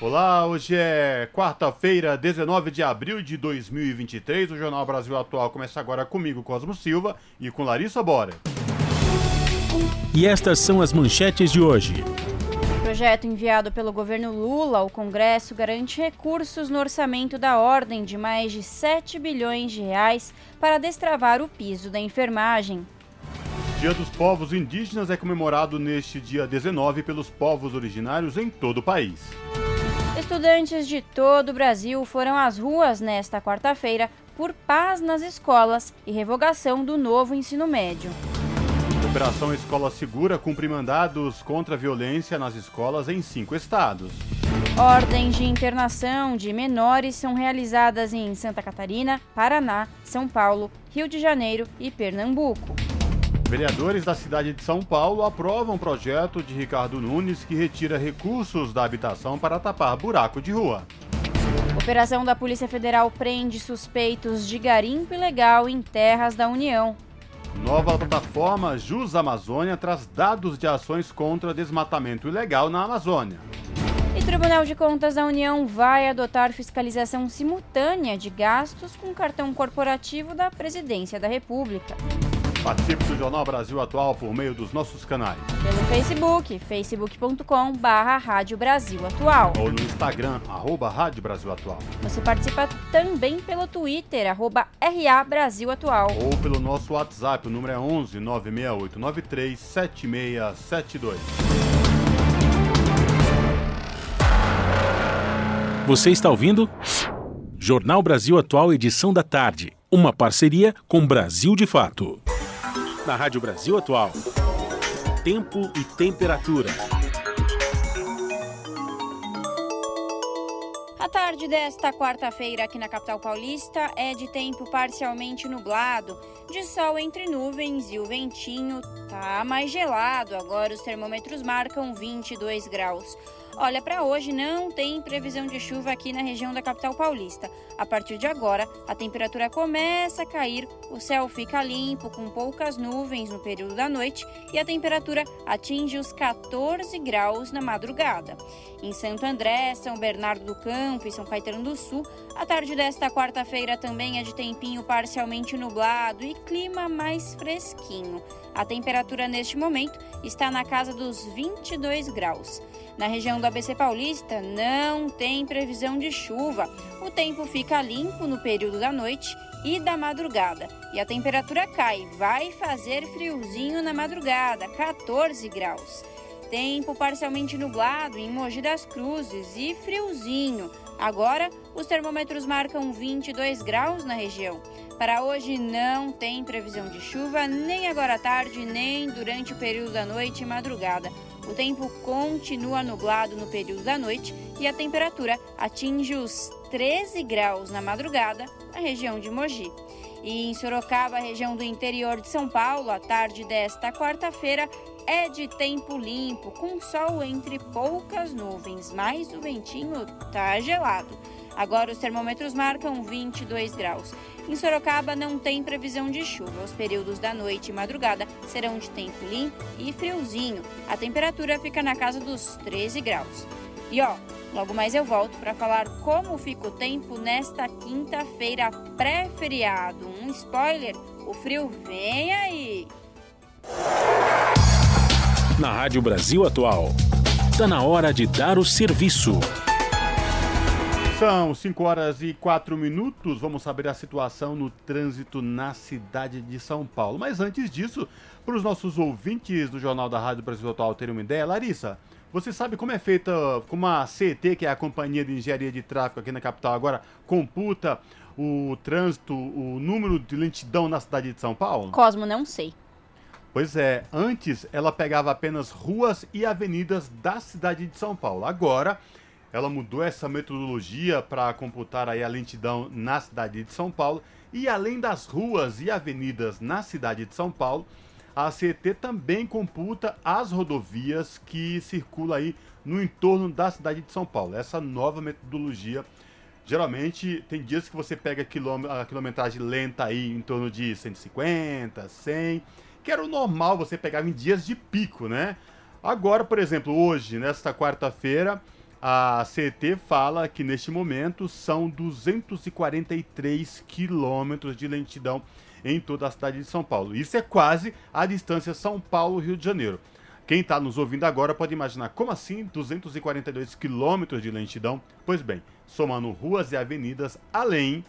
Olá, hoje é quarta-feira, 19 de abril de 2023. O Jornal Brasil Atual começa agora comigo, Cosmo Silva, e com Larissa Bora. E estas são as manchetes de hoje. Projeto enviado pelo governo Lula ao Congresso garante recursos no orçamento da ordem de mais de 7 bilhões de reais para destravar o piso da enfermagem. Dia dos Povos Indígenas é comemorado neste dia 19 pelos povos originários em todo o país. Estudantes de todo o Brasil foram às ruas nesta quarta-feira por paz nas escolas e revogação do novo ensino médio. Operação Escola Segura cumpre mandados contra a violência nas escolas em cinco estados. Ordens de internação de menores são realizadas em Santa Catarina, Paraná, São Paulo, Rio de Janeiro e Pernambuco. Vereadores da cidade de São Paulo aprovam projeto de Ricardo Nunes que retira recursos da habitação para tapar buraco de rua. Operação da Polícia Federal prende suspeitos de garimpo ilegal em terras da União. Nova plataforma Jus Amazônia traz dados de ações contra desmatamento ilegal na Amazônia. E Tribunal de Contas da União vai adotar fiscalização simultânea de gastos com cartão corporativo da Presidência da República. Participe do Jornal Brasil Atual por meio dos nossos canais. Pelo Facebook, facebook.com barra Rádio Brasil Atual. Ou no Instagram, arroba Rádio Brasil Atual. Você participa também pelo Twitter, arroba RA Brasil Atual. Ou pelo nosso WhatsApp, o número é 11 96893 7672. Você está ouvindo? Jornal Brasil Atual, edição da tarde. Uma parceria com Brasil de Fato na Rádio Brasil Atual. Tempo e temperatura. A tarde desta quarta-feira aqui na capital paulista é de tempo parcialmente nublado, de sol entre nuvens e o ventinho tá mais gelado. Agora os termômetros marcam 22 graus. Olha, para hoje não tem previsão de chuva aqui na região da capital paulista. A partir de agora, a temperatura começa a cair, o céu fica limpo, com poucas nuvens no período da noite e a temperatura atinge os 14 graus na madrugada. Em Santo André, São Bernardo do Campo e São Caetano do Sul, a tarde desta quarta-feira também é de tempinho parcialmente nublado e clima mais fresquinho. A temperatura neste momento está na casa dos 22 graus. Na região do ABC Paulista não tem previsão de chuva. O tempo fica limpo no período da noite e da madrugada. E a temperatura cai, vai fazer friozinho na madrugada, 14 graus. Tempo parcialmente nublado em Mogi das Cruzes e friozinho. Agora, os termômetros marcam 22 graus na região. Para hoje não tem previsão de chuva, nem agora à tarde, nem durante o período da noite e madrugada. O tempo continua nublado no período da noite e a temperatura atinge os 13 graus na madrugada na região de Mogi. E em Sorocaba, região do interior de São Paulo, a tarde desta quarta-feira é de tempo limpo, com sol entre poucas nuvens, mas o ventinho tá gelado. Agora os termômetros marcam 22 graus. Em Sorocaba não tem previsão de chuva. Os períodos da noite e madrugada serão de tempo limpo e friozinho. A temperatura fica na casa dos 13 graus. E ó, logo mais eu volto para falar como fica o tempo nesta quinta-feira pré-feriado. Um spoiler: o frio vem aí. Na Rádio Brasil Atual, está na hora de dar o serviço. São 5 horas e 4 minutos. Vamos saber a situação no trânsito na cidade de São Paulo. Mas antes disso, para os nossos ouvintes do Jornal da Rádio Brasil Atual terem uma ideia, Larissa, você sabe como é feita, como a CET, que é a Companhia de Engenharia de Tráfego aqui na capital agora, computa o trânsito, o número de lentidão na cidade de São Paulo? Cosmo, não sei. Pois é, antes ela pegava apenas ruas e avenidas da cidade de São Paulo. Agora ela mudou essa metodologia para computar aí a lentidão na cidade de São Paulo e além das ruas e avenidas na cidade de São Paulo, a CET também computa as rodovias que circulam aí no entorno da cidade de São Paulo. Essa nova metodologia, geralmente tem dias que você pega a quilometragem lenta aí em torno de 150, 100, que era o normal você pegar em dias de pico, né? Agora, por exemplo, hoje, nesta quarta-feira, a CET fala que neste momento são 243 quilômetros de lentidão em toda a cidade de São Paulo. Isso é quase a distância São Paulo-Rio de Janeiro. Quem está nos ouvindo agora pode imaginar como assim 242 quilômetros de lentidão? Pois bem, somando ruas e avenidas, além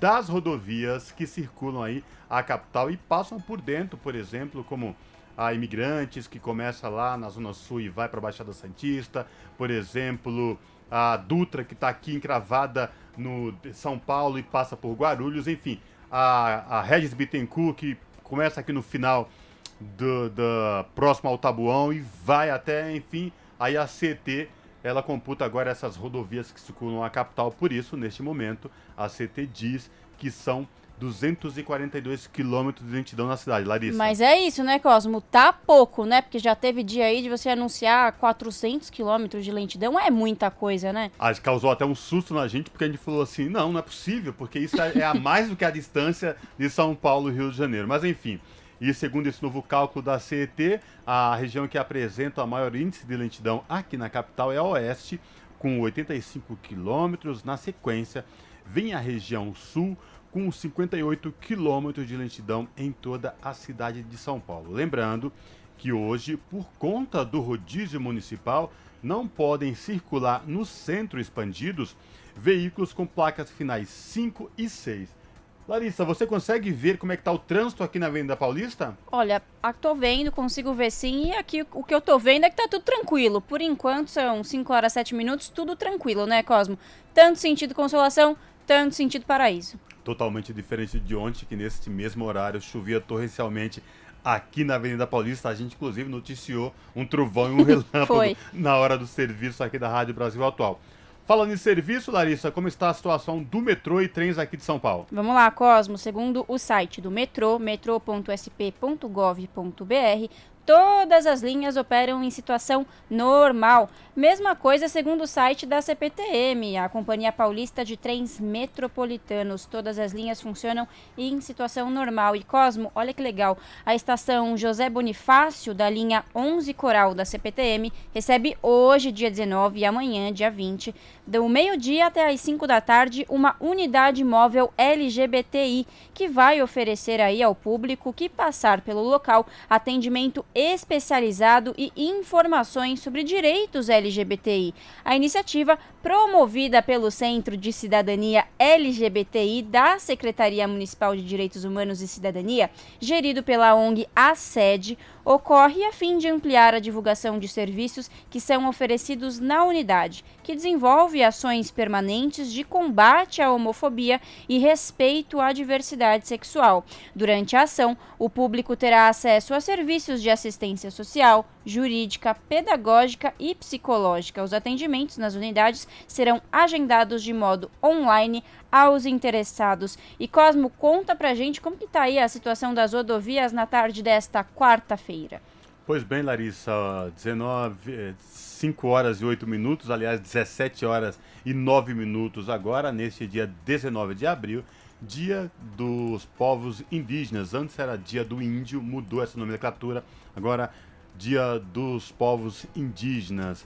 das rodovias que circulam aí a capital e passam por dentro, por exemplo, como a imigrantes que começa lá na Zona Sul e vai para a Baixada Santista, por exemplo, a Dutra que está aqui encravada no São Paulo e passa por Guarulhos, enfim, a, a Regis Bittencourt que começa aqui no final do, do próximo ao Tabuão e vai até, enfim, aí a CT ela computa agora essas rodovias que circulam a capital, por isso, neste momento, a CT diz que são 242 quilômetros de lentidão na cidade, Larissa. Mas é isso, né, Cosmo? Tá pouco, né? Porque já teve dia aí de você anunciar 400 quilômetros de lentidão. É muita coisa, né? Ah, causou até um susto na gente, porque a gente falou assim, não, não é possível, porque isso é, é a mais do que a distância de São Paulo e Rio de Janeiro. Mas enfim, e segundo esse novo cálculo da CET, a região que apresenta o maior índice de lentidão aqui na capital é a Oeste, com 85 quilômetros. Na sequência, vem a região Sul, com 58 quilômetros de lentidão em toda a cidade de São Paulo. Lembrando que hoje, por conta do rodízio municipal, não podem circular no centro expandidos veículos com placas finais 5 e 6. Larissa, você consegue ver como é que está o trânsito aqui na Avenida Paulista? Olha, tô vendo, consigo ver sim, e aqui o que eu tô vendo é que tá tudo tranquilo. Por enquanto são 5 horas 7 minutos, tudo tranquilo, né, Cosmo? Tanto sentido consolação, tanto sentido paraíso totalmente diferente de ontem, que nesse mesmo horário chovia torrencialmente aqui na Avenida Paulista. A gente, inclusive, noticiou um trovão e um relâmpago na hora do serviço aqui da Rádio Brasil Atual. Falando em serviço, Larissa, como está a situação do metrô e trens aqui de São Paulo? Vamos lá, Cosmo. Segundo o site do metrô, metrô.sp.gov.br, Todas as linhas operam em situação normal. Mesma coisa segundo o site da CPTM, a Companhia Paulista de Trens Metropolitanos. Todas as linhas funcionam em situação normal. E Cosmo, olha que legal, a estação José Bonifácio, da linha 11 Coral da CPTM, recebe hoje, dia 19, e amanhã, dia 20, do meio-dia até as 5 da tarde, uma unidade móvel LGBTI, que vai oferecer aí ao público que passar pelo local atendimento especializado e informações sobre direitos LGBTI. A iniciativa, promovida pelo Centro de Cidadania LGBTI da Secretaria Municipal de Direitos Humanos e Cidadania, gerido pela ONG A ocorre a fim de ampliar a divulgação de serviços que são oferecidos na unidade, que desenvolve ações permanentes de combate à homofobia e respeito à diversidade sexual. Durante a ação, o público terá acesso a serviços de assistência social, jurídica, pedagógica e psicológica. Os atendimentos nas unidades serão agendados de modo online aos interessados. E Cosmo, conta pra gente como que tá aí a situação das rodovias na tarde desta quarta-feira. Pois bem, Larissa, 19, 5 horas e 8 minutos, aliás, 17 horas e 9 minutos agora, neste dia 19 de abril, dia dos povos indígenas. Antes era dia do índio, mudou essa nomenclatura, agora dia dos povos indígenas.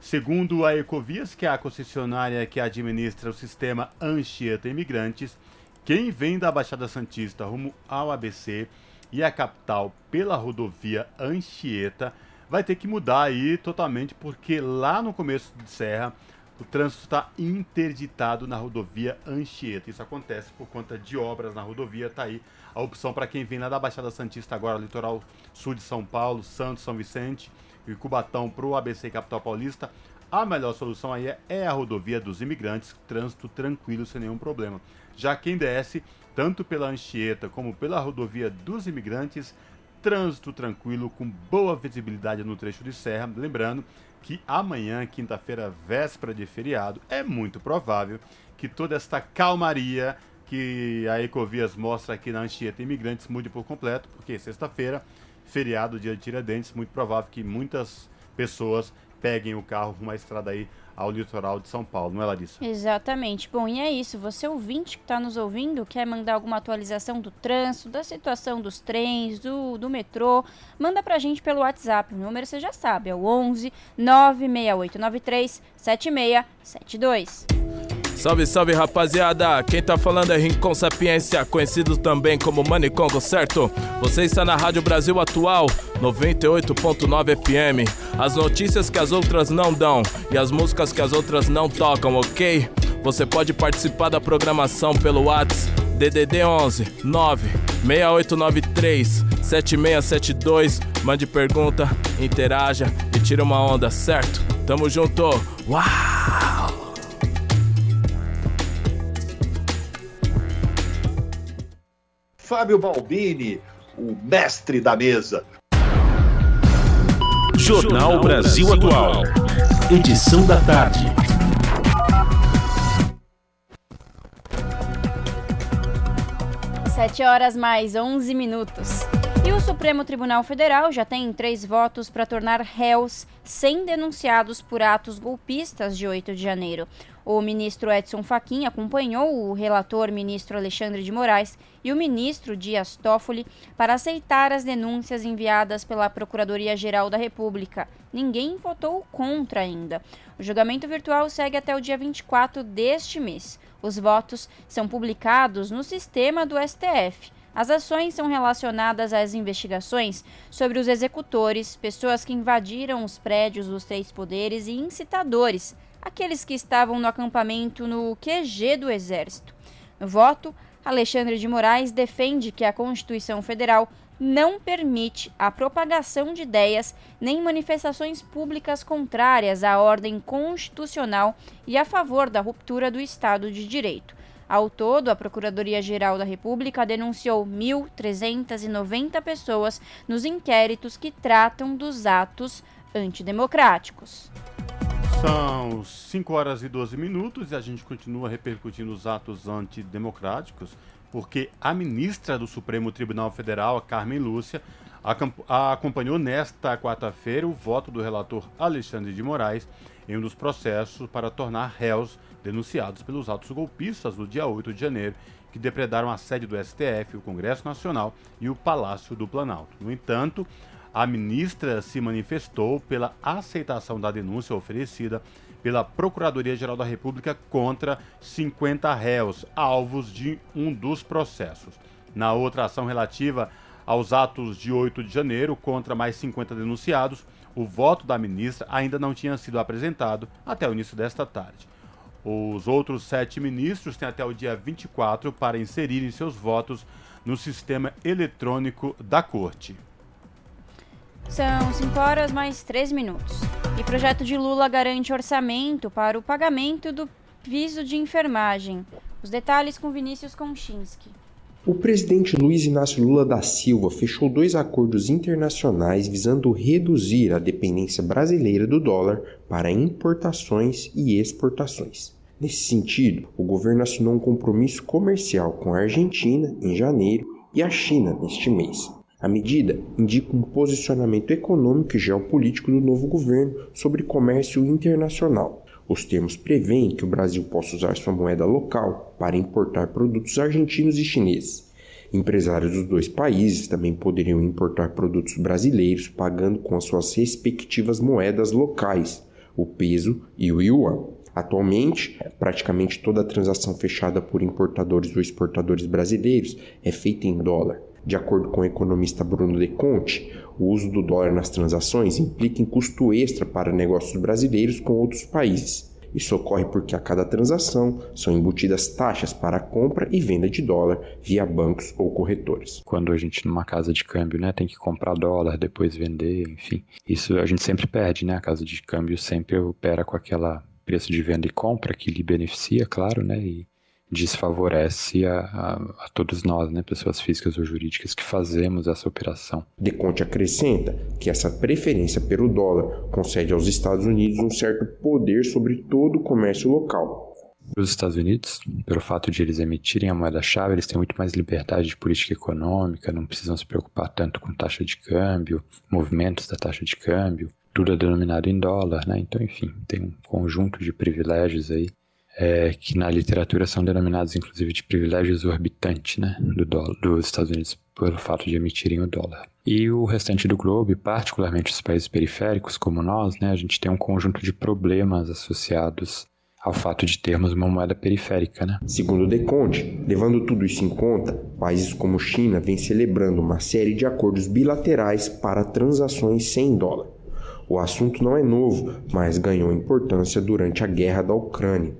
Segundo a Ecovias, que é a concessionária que administra o sistema Anchieta Imigrantes, quem vem da Baixada Santista rumo ao ABC e a capital pela rodovia Anchieta vai ter que mudar aí totalmente, porque lá no começo de Serra o trânsito está interditado na rodovia Anchieta. Isso acontece por conta de obras na rodovia. Está aí a opção para quem vem lá da Baixada Santista agora, litoral sul de São Paulo, Santos, São Vicente e Cubatão para o ABC Capital Paulista. A melhor solução aí é, é a rodovia dos imigrantes, trânsito tranquilo, sem nenhum problema. Já quem desce, tanto pela Anchieta como pela rodovia dos imigrantes, trânsito tranquilo, com boa visibilidade no trecho de serra. Lembrando que amanhã, quinta-feira, véspera de feriado, é muito provável que toda esta calmaria que a Ecovias mostra aqui na Anchieta Imigrantes mude por completo, porque sexta-feira, feriado, dia de Tiradentes, muito provável que muitas pessoas peguem o carro uma estrada aí ao litoral de São Paulo, não é, Larissa? Exatamente. Bom, e é isso. Você ouvinte que está nos ouvindo, quer mandar alguma atualização do trânsito, da situação dos trens, do, do metrô, manda pra gente pelo WhatsApp. O número você já sabe, é o 11 96893 7672. Salve, salve rapaziada! Quem tá falando é Rincon Sapiência, conhecido também como Manicongo, certo? Você está na Rádio Brasil Atual, 98.9 FM. As notícias que as outras não dão e as músicas que as outras não tocam, ok? Você pode participar da programação pelo WhatsApp DDD 11 9 6893 7672. Mande pergunta, interaja e tira uma onda, certo? Tamo junto! Uau! Fábio Balbini, o mestre da mesa. Jornal Brasil Atual. Edição da tarde. Sete horas mais 11 minutos. O Supremo Tribunal Federal já tem três votos para tornar réus 100 denunciados por atos golpistas de 8 de janeiro. O ministro Edson Fachin acompanhou o relator ministro Alexandre de Moraes e o ministro Dias Toffoli para aceitar as denúncias enviadas pela Procuradoria-Geral da República. Ninguém votou contra ainda. O julgamento virtual segue até o dia 24 deste mês. Os votos são publicados no sistema do STF. As ações são relacionadas às investigações sobre os executores, pessoas que invadiram os prédios dos três poderes e incitadores, aqueles que estavam no acampamento no QG do Exército. No voto, Alexandre de Moraes defende que a Constituição Federal não permite a propagação de ideias nem manifestações públicas contrárias à ordem constitucional e a favor da ruptura do Estado de Direito. Ao todo, a Procuradoria-Geral da República denunciou 1.390 pessoas nos inquéritos que tratam dos atos antidemocráticos. São 5 horas e 12 minutos e a gente continua repercutindo os atos antidemocráticos, porque a ministra do Supremo Tribunal Federal, Carmen Lúcia, acompanhou nesta quarta-feira o voto do relator Alexandre de Moraes em um dos processos para tornar réus denunciados pelos atos golpistas do dia 8 de janeiro, que depredaram a sede do STF, o Congresso Nacional e o Palácio do Planalto. No entanto, a ministra se manifestou pela aceitação da denúncia oferecida pela Procuradoria-Geral da República contra 50 réus, alvos de um dos processos. Na outra ação relativa aos atos de 8 de janeiro contra mais 50 denunciados, o voto da ministra ainda não tinha sido apresentado até o início desta tarde. Os outros sete ministros têm até o dia 24 para inserirem seus votos no sistema eletrônico da Corte. São 5 horas mais 3 minutos. E projeto de Lula garante orçamento para o pagamento do piso de enfermagem. Os detalhes com Vinícius Konchinski. O presidente Luiz Inácio Lula da Silva fechou dois acordos internacionais visando reduzir a dependência brasileira do dólar para importações e exportações. Nesse sentido, o governo assinou um compromisso comercial com a Argentina em janeiro e a China neste mês. A medida indica um posicionamento econômico e geopolítico do novo governo sobre comércio internacional. Os termos prevêem que o Brasil possa usar sua moeda local para importar produtos argentinos e chineses. Empresários dos dois países também poderiam importar produtos brasileiros pagando com as suas respectivas moedas locais, o peso e o yuan. Atualmente, praticamente toda transação fechada por importadores ou exportadores brasileiros é feita em dólar. De acordo com o economista Bruno De Conte, o uso do dólar nas transações implica em custo extra para negócios brasileiros com outros países. Isso ocorre porque a cada transação são embutidas taxas para compra e venda de dólar via bancos ou corretores. Quando a gente numa casa de câmbio, né, tem que comprar dólar, depois vender, enfim, isso a gente sempre perde, né? A casa de câmbio sempre opera com aquela preço de venda e compra que lhe beneficia, claro, né? E desfavorece a, a, a, todos nós, né, pessoas físicas ou jurídicas que fazemos essa operação. Deconte acrescenta que essa preferência pelo dólar concede aos Estados Unidos um certo poder sobre todo o comércio local. Os Estados Unidos, pelo fato de eles emitirem a moeda-chave, eles têm muito mais liberdade de política econômica, não precisam se preocupar tanto com taxa de câmbio, movimentos da taxa de câmbio, tudo é denominado em dólar, né? Então, enfim, tem um conjunto de privilégios aí é, que na literatura são denominados inclusive de privilégio exorbitante né, do dólar, dos Estados Unidos pelo fato de emitirem o dólar. E o restante do globo, particularmente os países periféricos como nós, né, a gente tem um conjunto de problemas associados ao fato de termos uma moeda periférica. Né? Segundo Deconte, levando tudo isso em conta, países como China vêm celebrando uma série de acordos bilaterais para transações sem dólar. O assunto não é novo, mas ganhou importância durante a guerra da Ucrânia.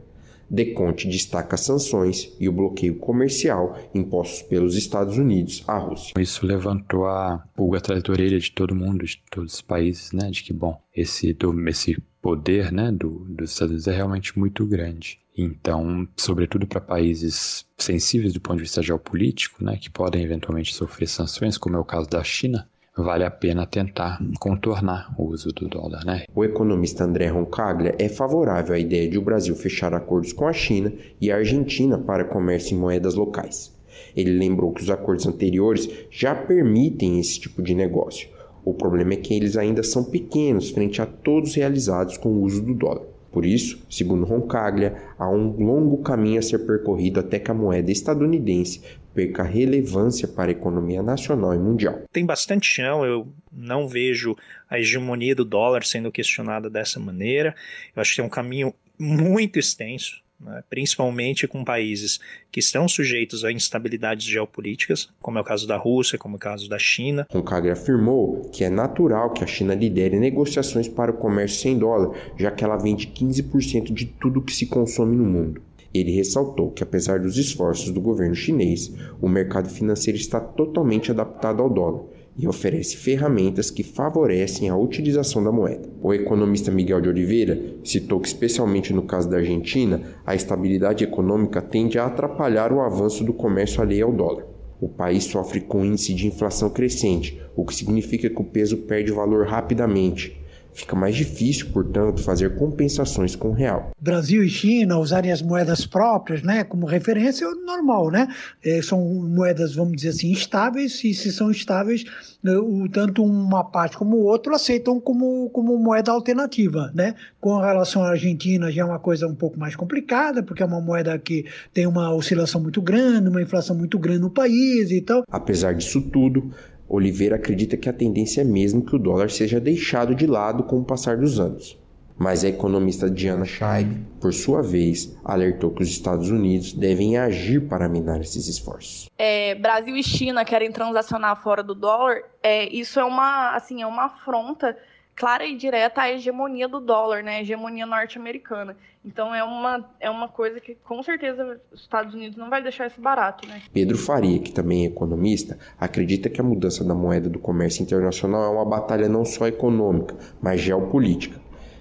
Deconte destaca sanções e o bloqueio comercial impostos pelos Estados Unidos à Rússia. Isso levantou a pulga atrás da orelha de todo mundo, de todos os países, né? De que, bom, esse, esse poder né, do, dos Estados Unidos é realmente muito grande. Então, sobretudo para países sensíveis do ponto de vista geopolítico, né, que podem eventualmente sofrer sanções, como é o caso da China, vale a pena tentar contornar o uso do dólar, né? O economista André Roncaglia é favorável à ideia de o Brasil fechar acordos com a China e a Argentina para comércio em moedas locais. Ele lembrou que os acordos anteriores já permitem esse tipo de negócio. O problema é que eles ainda são pequenos frente a todos realizados com o uso do dólar. Por isso, segundo Roncaglia, há um longo caminho a ser percorrido até que a moeda estadunidense perca relevância para a economia nacional e mundial. Tem bastante chão, eu não vejo a hegemonia do dólar sendo questionada dessa maneira. Eu acho que tem um caminho muito extenso né, principalmente com países que estão sujeitos a instabilidades geopolíticas, como é o caso da Rússia, como é o caso da China. Concaglia afirmou que é natural que a China lidere negociações para o comércio sem dólar, já que ela vende 15% de tudo que se consome no mundo. Ele ressaltou que, apesar dos esforços do governo chinês, o mercado financeiro está totalmente adaptado ao dólar e oferece ferramentas que favorecem a utilização da moeda. O economista Miguel de Oliveira citou que, especialmente no caso da Argentina, a estabilidade econômica tende a atrapalhar o avanço do comércio alheio ao dólar. O país sofre com índice de inflação crescente, o que significa que o peso perde valor rapidamente Fica mais difícil, portanto, fazer compensações com o real. Brasil e China usarem as moedas próprias né, como referência é normal, né? É, são moedas, vamos dizer assim, estáveis, e se são estáveis, né, o, tanto uma parte como o outro aceitam como, como moeda alternativa, né? Com relação à Argentina já é uma coisa um pouco mais complicada, porque é uma moeda que tem uma oscilação muito grande, uma inflação muito grande no país e tal. Apesar disso tudo, Oliveira acredita que a tendência é mesmo que o dólar seja deixado de lado com o passar dos anos. Mas a economista Diana Scheib, por sua vez, alertou que os Estados Unidos devem agir para minar esses esforços. É, Brasil e China querem transacionar fora do dólar. É, isso é uma, assim, é uma afronta clara e direta à hegemonia do dólar, né? A hegemonia norte-americana. Então é uma, é uma coisa que com certeza os Estados Unidos não vai deixar isso barato, né? Pedro Faria, que também é economista, acredita que a mudança da moeda do comércio internacional é uma batalha não só econômica, mas geopolítica.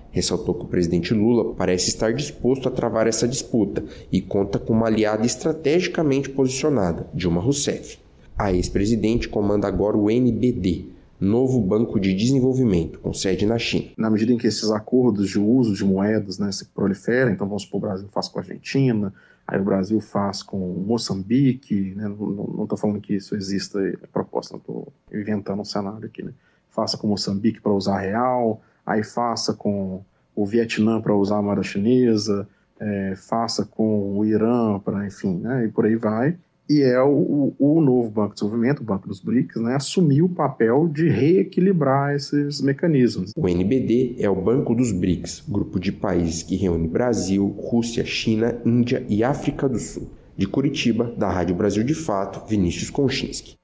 Ressaltou que o presidente Lula parece estar disposto a travar essa disputa e conta com uma aliada estrategicamente posicionada, Dilma Rousseff. A ex-presidente comanda agora o NBD, novo banco de desenvolvimento, com sede na China. Na medida em que esses acordos de uso de moedas né, se proliferam, então vamos supor o Brasil faz com a Argentina, aí o Brasil faz com Moçambique, né, não estou falando que isso exista, é proposta, não estou inventando um cenário aqui, né, faça com Moçambique para usar real, aí faça com o Vietnã para usar a moeda chinesa, é, faça com o Irã para, enfim, né, e por aí vai e é o, o, novo Banco de Desenvolvimento, o Banco dos BRICS, né, assumiu o papel de reequilibrar esses mecanismos. O NBD é o Banco dos BRICS, grupo de países que reúne Brasil, Rússia, China, Índia e África do Sul. De Curitiba, da Rádio Brasil de Fato, Vinícius Konchinski.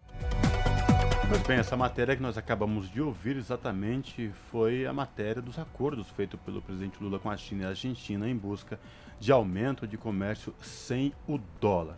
Pois bem, essa matéria que nós acabamos de ouvir exatamente foi a matéria dos acordos feitos pelo presidente Lula com a China e a Argentina em busca de aumento de comércio sem o dólar.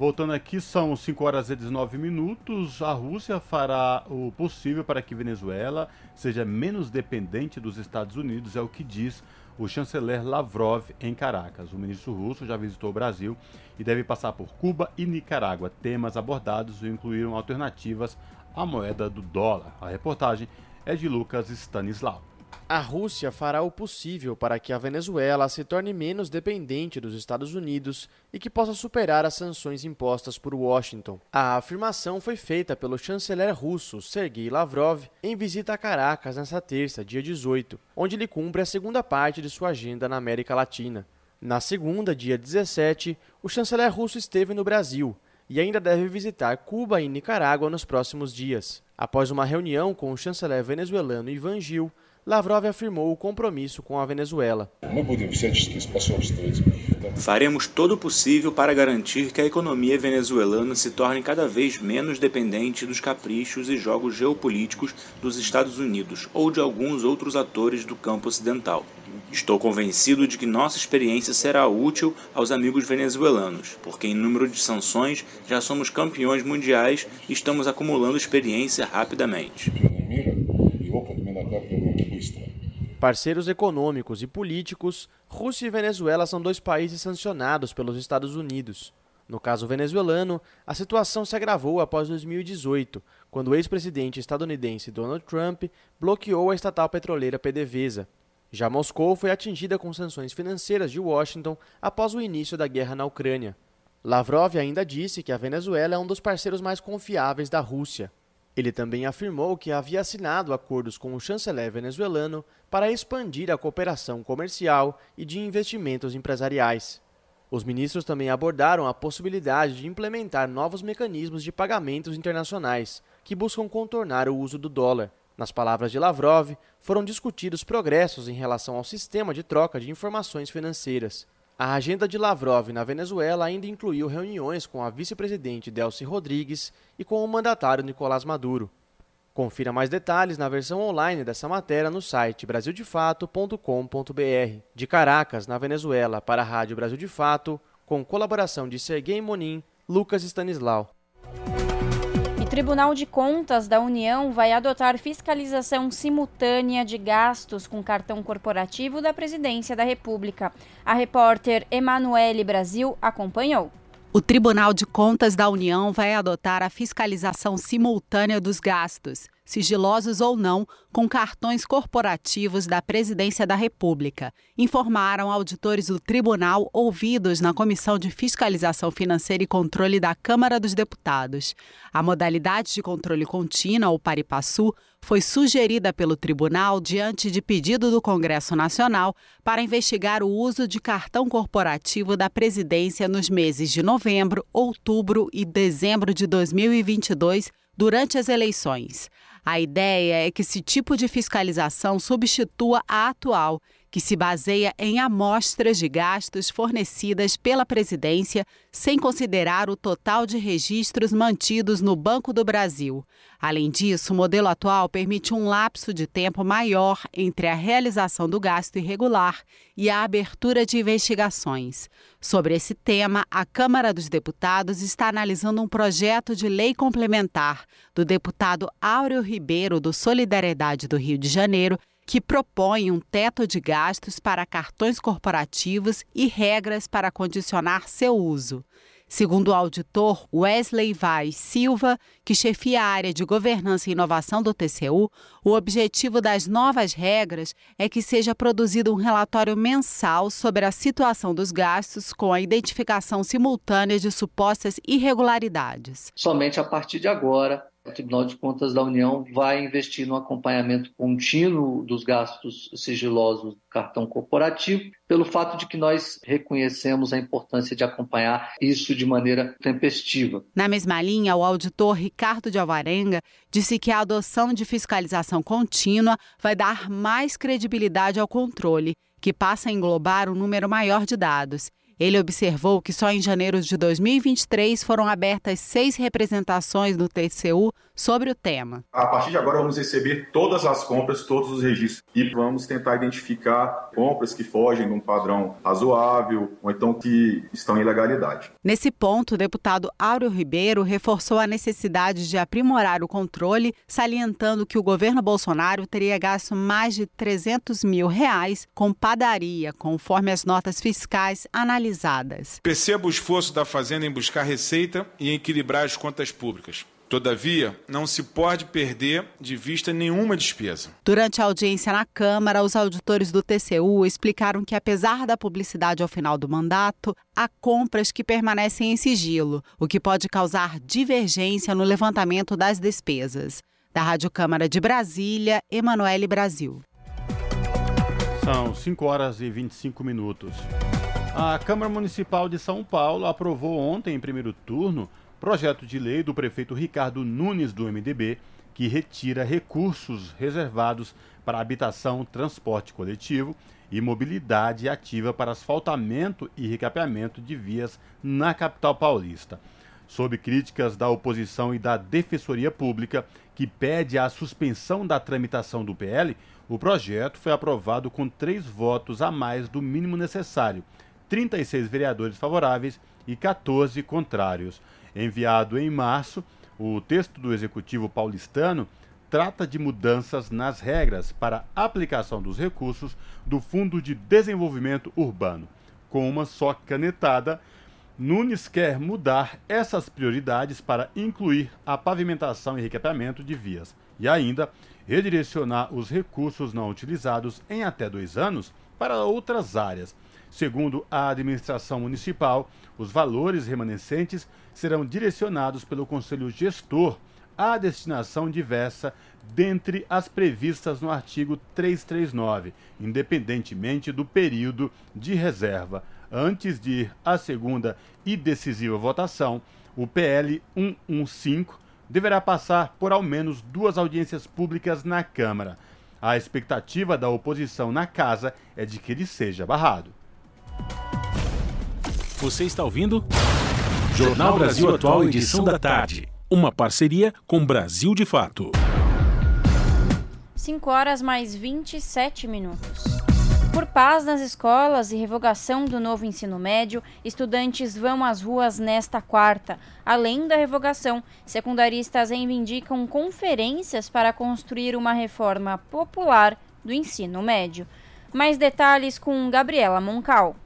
Voltando aqui, são 5 horas e 19 minutos. A Rússia fará o possível para que Venezuela seja menos dependente dos Estados Unidos, é o que diz o chanceler Lavrov em Caracas. O ministro russo já visitou o Brasil e deve passar por Cuba e Nicarágua. Temas abordados incluíram alternativas à moeda do dólar. A reportagem é de Lucas Stanislau. A Rússia fará o possível para que a Venezuela se torne menos dependente dos Estados Unidos e que possa superar as sanções impostas por Washington. A afirmação foi feita pelo chanceler russo Sergei Lavrov em visita a Caracas nesta terça, dia 18, onde ele cumpre a segunda parte de sua agenda na América Latina. Na segunda, dia 17, o chanceler russo esteve no Brasil e ainda deve visitar Cuba e Nicarágua nos próximos dias. Após uma reunião com o chanceler venezuelano Ivan Gil, Lavrov afirmou o compromisso com a Venezuela. Faremos todo o possível para garantir que a economia venezuelana se torne cada vez menos dependente dos caprichos e jogos geopolíticos dos Estados Unidos ou de alguns outros atores do campo ocidental. Estou convencido de que nossa experiência será útil aos amigos venezuelanos, porque em número de sanções já somos campeões mundiais e estamos acumulando experiência rapidamente. Parceiros econômicos e políticos, Rússia e Venezuela são dois países sancionados pelos Estados Unidos. No caso venezuelano, a situação se agravou após 2018, quando o ex-presidente estadunidense Donald Trump bloqueou a estatal petroleira PDVSA. Já Moscou foi atingida com sanções financeiras de Washington após o início da guerra na Ucrânia. Lavrov ainda disse que a Venezuela é um dos parceiros mais confiáveis da Rússia. Ele também afirmou que havia assinado acordos com o chanceler venezuelano para expandir a cooperação comercial e de investimentos empresariais. Os ministros também abordaram a possibilidade de implementar novos mecanismos de pagamentos internacionais que buscam contornar o uso do dólar. Nas palavras de Lavrov, foram discutidos progressos em relação ao sistema de troca de informações financeiras. A agenda de Lavrov na Venezuela ainda incluiu reuniões com a vice-presidente Delcy Rodrigues e com o mandatário Nicolás Maduro. Confira mais detalhes na versão online dessa matéria no site brasildefato.com.br. De Caracas, na Venezuela, para a Rádio Brasil de Fato, com colaboração de Serguei Monin, Lucas Stanislau. Tribunal de Contas da União vai adotar fiscalização simultânea de gastos com cartão corporativo da Presidência da República. A repórter Emanuele Brasil acompanhou. O Tribunal de Contas da União vai adotar a fiscalização simultânea dos gastos, sigilosos ou não, com cartões corporativos da Presidência da República, informaram auditores do tribunal ouvidos na Comissão de Fiscalização Financeira e Controle da Câmara dos Deputados. A modalidade de controle contínuo, ou paripassu, foi sugerida pelo tribunal diante de pedido do Congresso Nacional para investigar o uso de cartão corporativo da presidência nos meses de novembro, outubro e dezembro de 2022 durante as eleições. A ideia é que esse tipo de fiscalização substitua a atual, que se baseia em amostras de gastos fornecidas pela presidência, sem considerar o total de registros mantidos no Banco do Brasil. Além disso, o modelo atual permite um lapso de tempo maior entre a realização do gasto irregular e a abertura de investigações. Sobre esse tema, a Câmara dos Deputados está analisando um projeto de lei complementar do deputado Áureo Ribeiro, do Solidariedade do Rio de Janeiro, que propõe um teto de gastos para cartões corporativos e regras para condicionar seu uso. Segundo o auditor Wesley Vaz Silva, que chefia a área de governança e inovação do TCU, o objetivo das novas regras é que seja produzido um relatório mensal sobre a situação dos gastos com a identificação simultânea de supostas irregularidades. Somente a partir de agora o Tribunal de Contas da União vai investir no acompanhamento contínuo dos gastos sigilosos do cartão corporativo, pelo fato de que nós reconhecemos a importância de acompanhar isso de maneira tempestiva. Na mesma linha, o auditor Ricardo de Alvarenga disse que a adoção de fiscalização contínua vai dar mais credibilidade ao controle, que passa a englobar um número maior de dados Ele observou que só em janeiro de 2023 foram abertas seis representações no TCU sobre o tema. A partir de agora, vamos receber todas as compras, todos os registros e vamos tentar identificar compras que fogem de um padrão razoável ou então que estão em ilegalidade. Nesse ponto, o deputado Áureo Ribeiro reforçou a necessidade de aprimorar o controle, salientando que o governo Bolsonaro teria gasto mais de 300 mil reais com padaria, conforme as notas fiscais analisadas. Perceba o esforço da Fazenda em buscar receita e equilibrar as contas públicas. Todavia, não se pode perder de vista nenhuma despesa. Durante a audiência na Câmara, os auditores do TCU explicaram que, apesar da publicidade ao final do mandato, há compras que permanecem em sigilo, o que pode causar divergência no levantamento das despesas. Da Rádio Câmara de Brasília, Emanuele Brasil. São 5 horas e 25 minutos. A Câmara Municipal de São Paulo aprovou ontem, em primeiro turno, projeto de lei do prefeito Ricardo Nunes, do MDB, que retira recursos reservados para habitação, transporte coletivo e mobilidade ativa para asfaltamento e recapeamento de vias na capital paulista. Sob críticas da oposição e da Defensoria Pública, que pede a suspensão da tramitação do PL, o projeto foi aprovado com três votos a mais do mínimo necessário, 36 vereadores favoráveis e 14 contrários. Enviado em março, o texto do Executivo paulistano trata de mudanças nas regras para aplicação dos recursos do Fundo de Desenvolvimento Urbano. Com uma só canetada, Nunes quer mudar essas prioridades para incluir a pavimentação e recapeamento de vias e ainda redirecionar os recursos não utilizados em até dois anos para outras áreas. Segundo a administração municipal, os valores remanescentes serão direcionados pelo Conselho Gestor à destinação diversa dentre as previstas no artigo 339, independentemente do período de reserva. Antes de ir à segunda e decisiva votação, o PL 115 deverá passar por ao menos duas audiências públicas na Câmara. A expectativa da oposição na casa é de que ele seja barrado. Você está ouvindo? Jornal Brasil Atual, edição da tarde. Uma parceria com Brasil de Fato. 5 horas mais 27 minutos. Por paz nas escolas e revogação do novo ensino médio, estudantes vão às ruas nesta quarta. Além da revogação, secundaristas reivindicam conferências para construir uma reforma popular do ensino médio. Mais detalhes com Gabriela Moncal.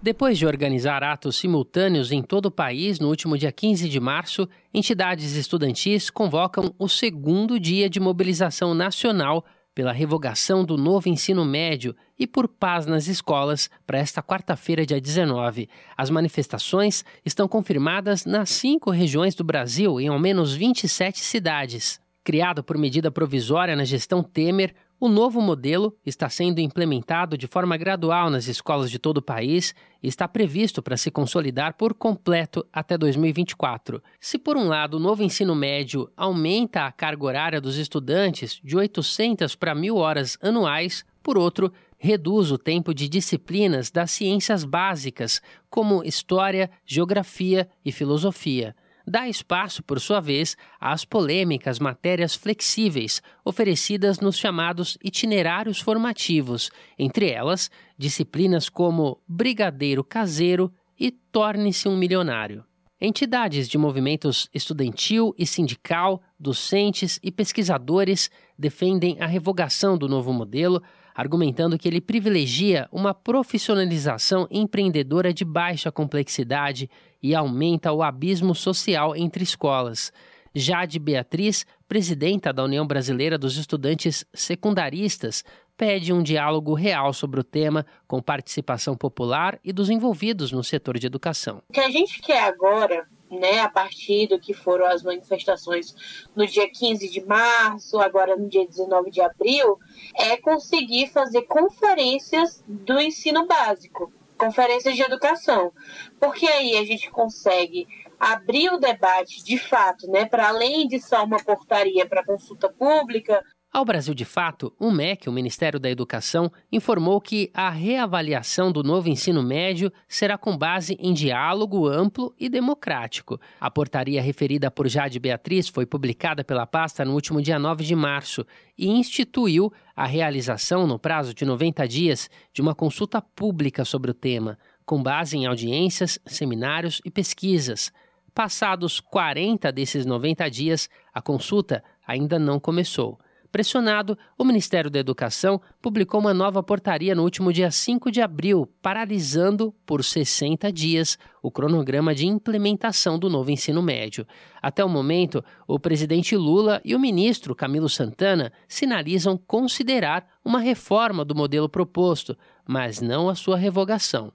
Depois de organizar atos simultâneos em todo o país no último dia 15 de março, entidades estudantis convocam o segundo dia de mobilização nacional pela revogação do novo ensino médio e por paz nas escolas para esta quarta-feira, dia 19. As manifestações estão confirmadas nas cinco regiões do Brasil, em ao menos 27 cidades. Criado por medida provisória na gestão Temer, o novo modelo está sendo implementado de forma gradual nas escolas de todo o país e está previsto para se consolidar por completo até 2024. Se, por um lado, o novo ensino médio aumenta a carga horária dos estudantes de 800 para 1.000 horas anuais, por outro, reduz o tempo de disciplinas das ciências básicas, como história, geografia e filosofia dá espaço, por sua vez, às polêmicas matérias flexíveis oferecidas nos chamados itinerários formativos, entre elas disciplinas como brigadeiro caseiro e torne-se um milionário. Entidades de movimentos estudantil e sindical, docentes e pesquisadores defendem a revogação do novo modelo, argumentando que ele privilegia uma profissionalização empreendedora de baixa complexidade e aumenta o abismo social entre escolas. Jade Beatriz, presidenta da União Brasileira dos Estudantes Secundaristas, pede um diálogo real sobre o tema, com participação popular e dos envolvidos no setor de educação. O que a gente quer agora, né, a partir do que foram as manifestações no dia 15 de março, agora no dia 19 de abril, é conseguir fazer conferências do ensino básico conferências de educação, porque aí a gente consegue abrir o debate de fato, né, para além de só uma portaria para consulta pública, Ao Brasil de Fato, o MEC, o Ministério da Educação, informou que a reavaliação do novo ensino médio será com base em diálogo amplo e democrático. A portaria referida por Jade Beatriz foi publicada pela pasta no último dia 9 de março e instituiu a realização, no prazo de 90 dias, de uma consulta pública sobre o tema, com base em audiências, seminários e pesquisas. Passados 40 desses 90 dias, a consulta ainda não começou. Pressionado, o Ministério da Educação publicou uma nova portaria no último dia 5 de abril, paralisando por 60 dias o cronograma de implementação do novo ensino médio. Até o momento, o presidente Lula e o ministro Camilo Santana sinalizam considerar uma reforma do modelo proposto, mas não a sua revogação.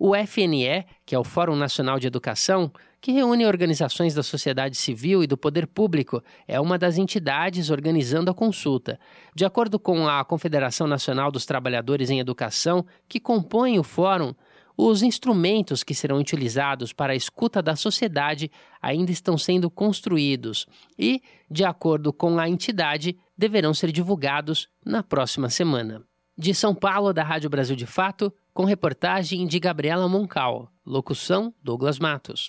O FNE, que é o Fórum Nacional de Educação, que reúne organizações da sociedade civil e do poder público, é uma das entidades organizando a consulta. De acordo com a Confederação Nacional dos Trabalhadores em Educação, que compõe o fórum, os instrumentos que serão utilizados para a escuta da sociedade ainda estão sendo construídos e, de acordo com a entidade, deverão ser divulgados na próxima semana. De São Paulo, da Rádio Brasil de Fato, com reportagem de Gabriela Moncal. Locução: Douglas Matos.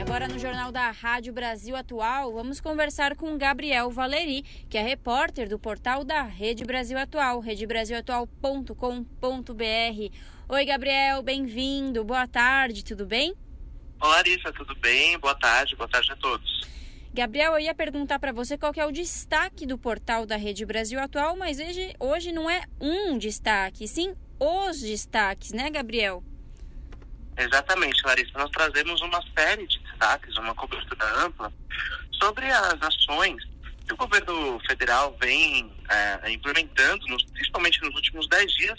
Agora no Jornal da Rádio Brasil Atual, vamos conversar com Gabriel Valeri, que é repórter do portal da Rede Brasil Atual, redebrasilatual.com.br. Oi, Gabriel, bem-vindo. Boa tarde, tudo bem? Olá, Larissa, tudo bem? Boa tarde, boa tarde a todos. Gabriel, eu ia perguntar para você qual é o destaque do portal da Rede Brasil Atual, mas hoje, hoje não é um destaque, sim os destaques, né, Gabriel? Exatamente, Larissa. Nós trazemos uma série de destaques, uma cobertura ampla sobre as ações que o governo federal vem é, implementando, nos, principalmente nos últimos dez dias,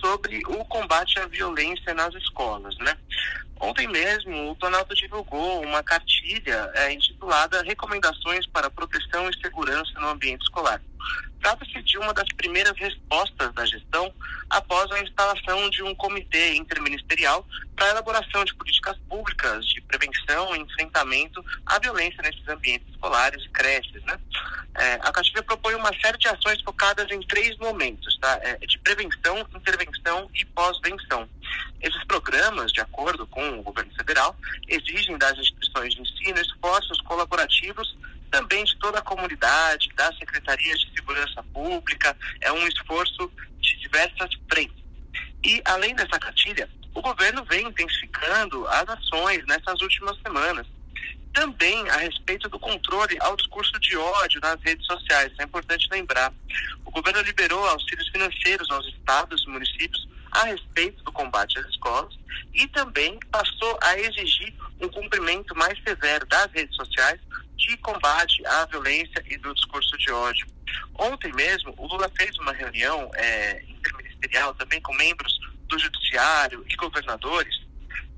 sobre o combate à violência nas escolas, né? Ontem mesmo, o Planalto divulgou uma cartilha é, intitulada Recomendações para Proteção e Segurança no Ambiente Escolar. Trata-se de uma das primeiras respostas da gestão após a instalação de um comitê interministerial para a elaboração de políticas públicas de prevenção e enfrentamento à violência nesses ambientes escolares e creches. Né? É, a cartilha propõe uma série de ações focadas em três momentos, tá? É, de prevenção, intervenção e pós-venção. Esses programas, de acordo com o governo federal, exigem das instituições de ensino esforços colaborativos também de toda a comunidade, das secretarias de segurança pública, é um esforço de diversas frentes. E, além dessa cartilha, o governo vem intensificando as ações nessas últimas semanas. Também a respeito do controle ao discurso de ódio nas redes sociais, é importante lembrar. O governo liberou auxílios financeiros aos estados e municípios a respeito do combate às escolas e também passou a exigir um cumprimento mais severo das redes sociais de combate à violência e do discurso de ódio. Ontem mesmo, o Lula fez uma reunião é, interministerial também com membros do Judiciário e governadores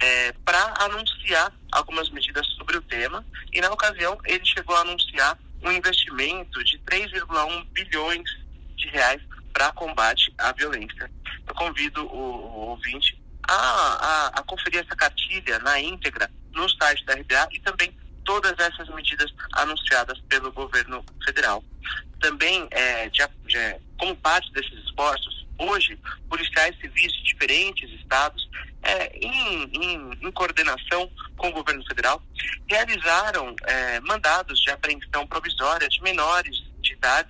é, para anunciar algumas medidas sobre o tema e, na ocasião, ele chegou a anunciar um investimento de 3,1 bilhões de reais para combate à violência. Eu convido o, o ouvinte a, a, a, conferir essa cartilha na íntegra no site da RBA e também todas essas medidas anunciadas pelo governo federal. Também, é, como parte desses esforços, hoje, policiais civis de diferentes estados, é, em, em, em, coordenação com o governo federal, realizaram é, mandados de apreensão provisória de menores de idade,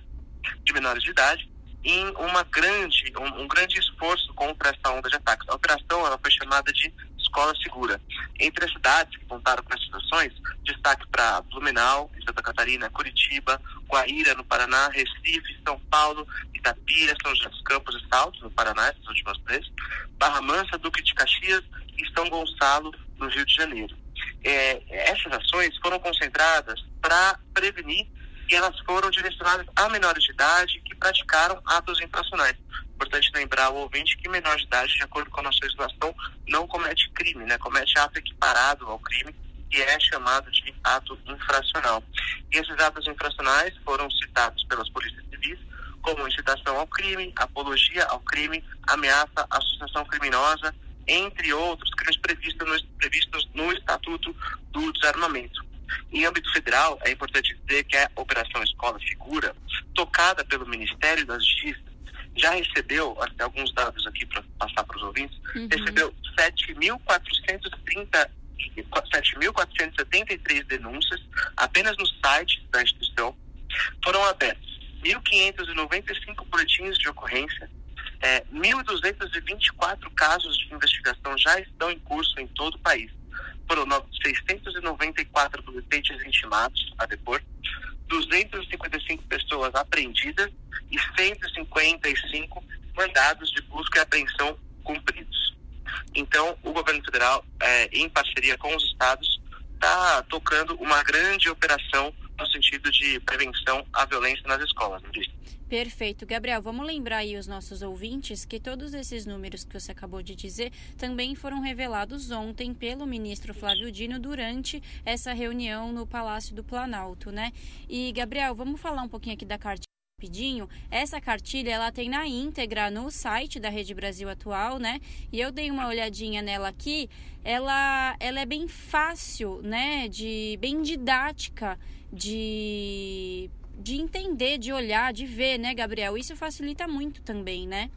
de menores de idade, em uma grande, um, um, grande esforço contra essa onda de ataques. A operação ela foi chamada de Escola Segura. Entre as cidades que contaram com essas ações, destaque para Blumenau, em Santa Catarina, Curitiba, Guaíra, no Paraná, Recife, São Paulo, Itapira, São José dos Campos e Saltos, no Paraná, essas últimas três, Barra Mansa, Duque de Caxias e São Gonçalo, no Rio de Janeiro. É, essas ações foram concentradas para prevenir e elas foram direcionadas a menores de idade que praticaram atos infracionais. Importante lembrar o ouvinte que menor de idade, de acordo com a nossa legislação, não comete crime, né? comete ato equiparado ao crime, que é chamado de ato infracional. E esses atos infracionais foram citados pelas polícias civis como incitação ao crime, apologia ao crime, ameaça, associação criminosa, entre outros crimes previstos no, previstos no Estatuto do Desarmamento. Em âmbito federal, é importante dizer que a Operação Escola Segura, tocada pelo Ministério da Justiça, já recebeu, até alguns dados aqui para passar para os ouvintes, uhum. recebeu 7.430 7.473 denúncias apenas no site da instituição. Foram abertos 1.595 boletins de ocorrência, é, 1.224 casos de investigação já estão em curso em todo o país. Foram 694 adolescentes intimados a depor, 255 pessoas apreendidas e 155 mandados de busca e apreensão cumpridos. Então, o governo federal, é, em parceria com os estados, está tocando uma grande operação no sentido de prevenção à violência nas escolas. Perfeito. Gabriel, vamos lembrar aí os nossos ouvintes que todos esses números que você acabou de dizer também foram revelados ontem pelo ministro Flávio Dino durante essa reunião no Palácio do Planalto, né? E, Gabriel, vamos falar um pouquinho aqui da cartilha rapidinho. Essa cartilha ela tem na íntegra no site da Rede Brasil Atual, né? E eu dei uma olhadinha nela aqui. Ela, ela é bem fácil, né? De bem didática de de entender, de olhar, de ver, né, Gabriel? Isso facilita muito também, né?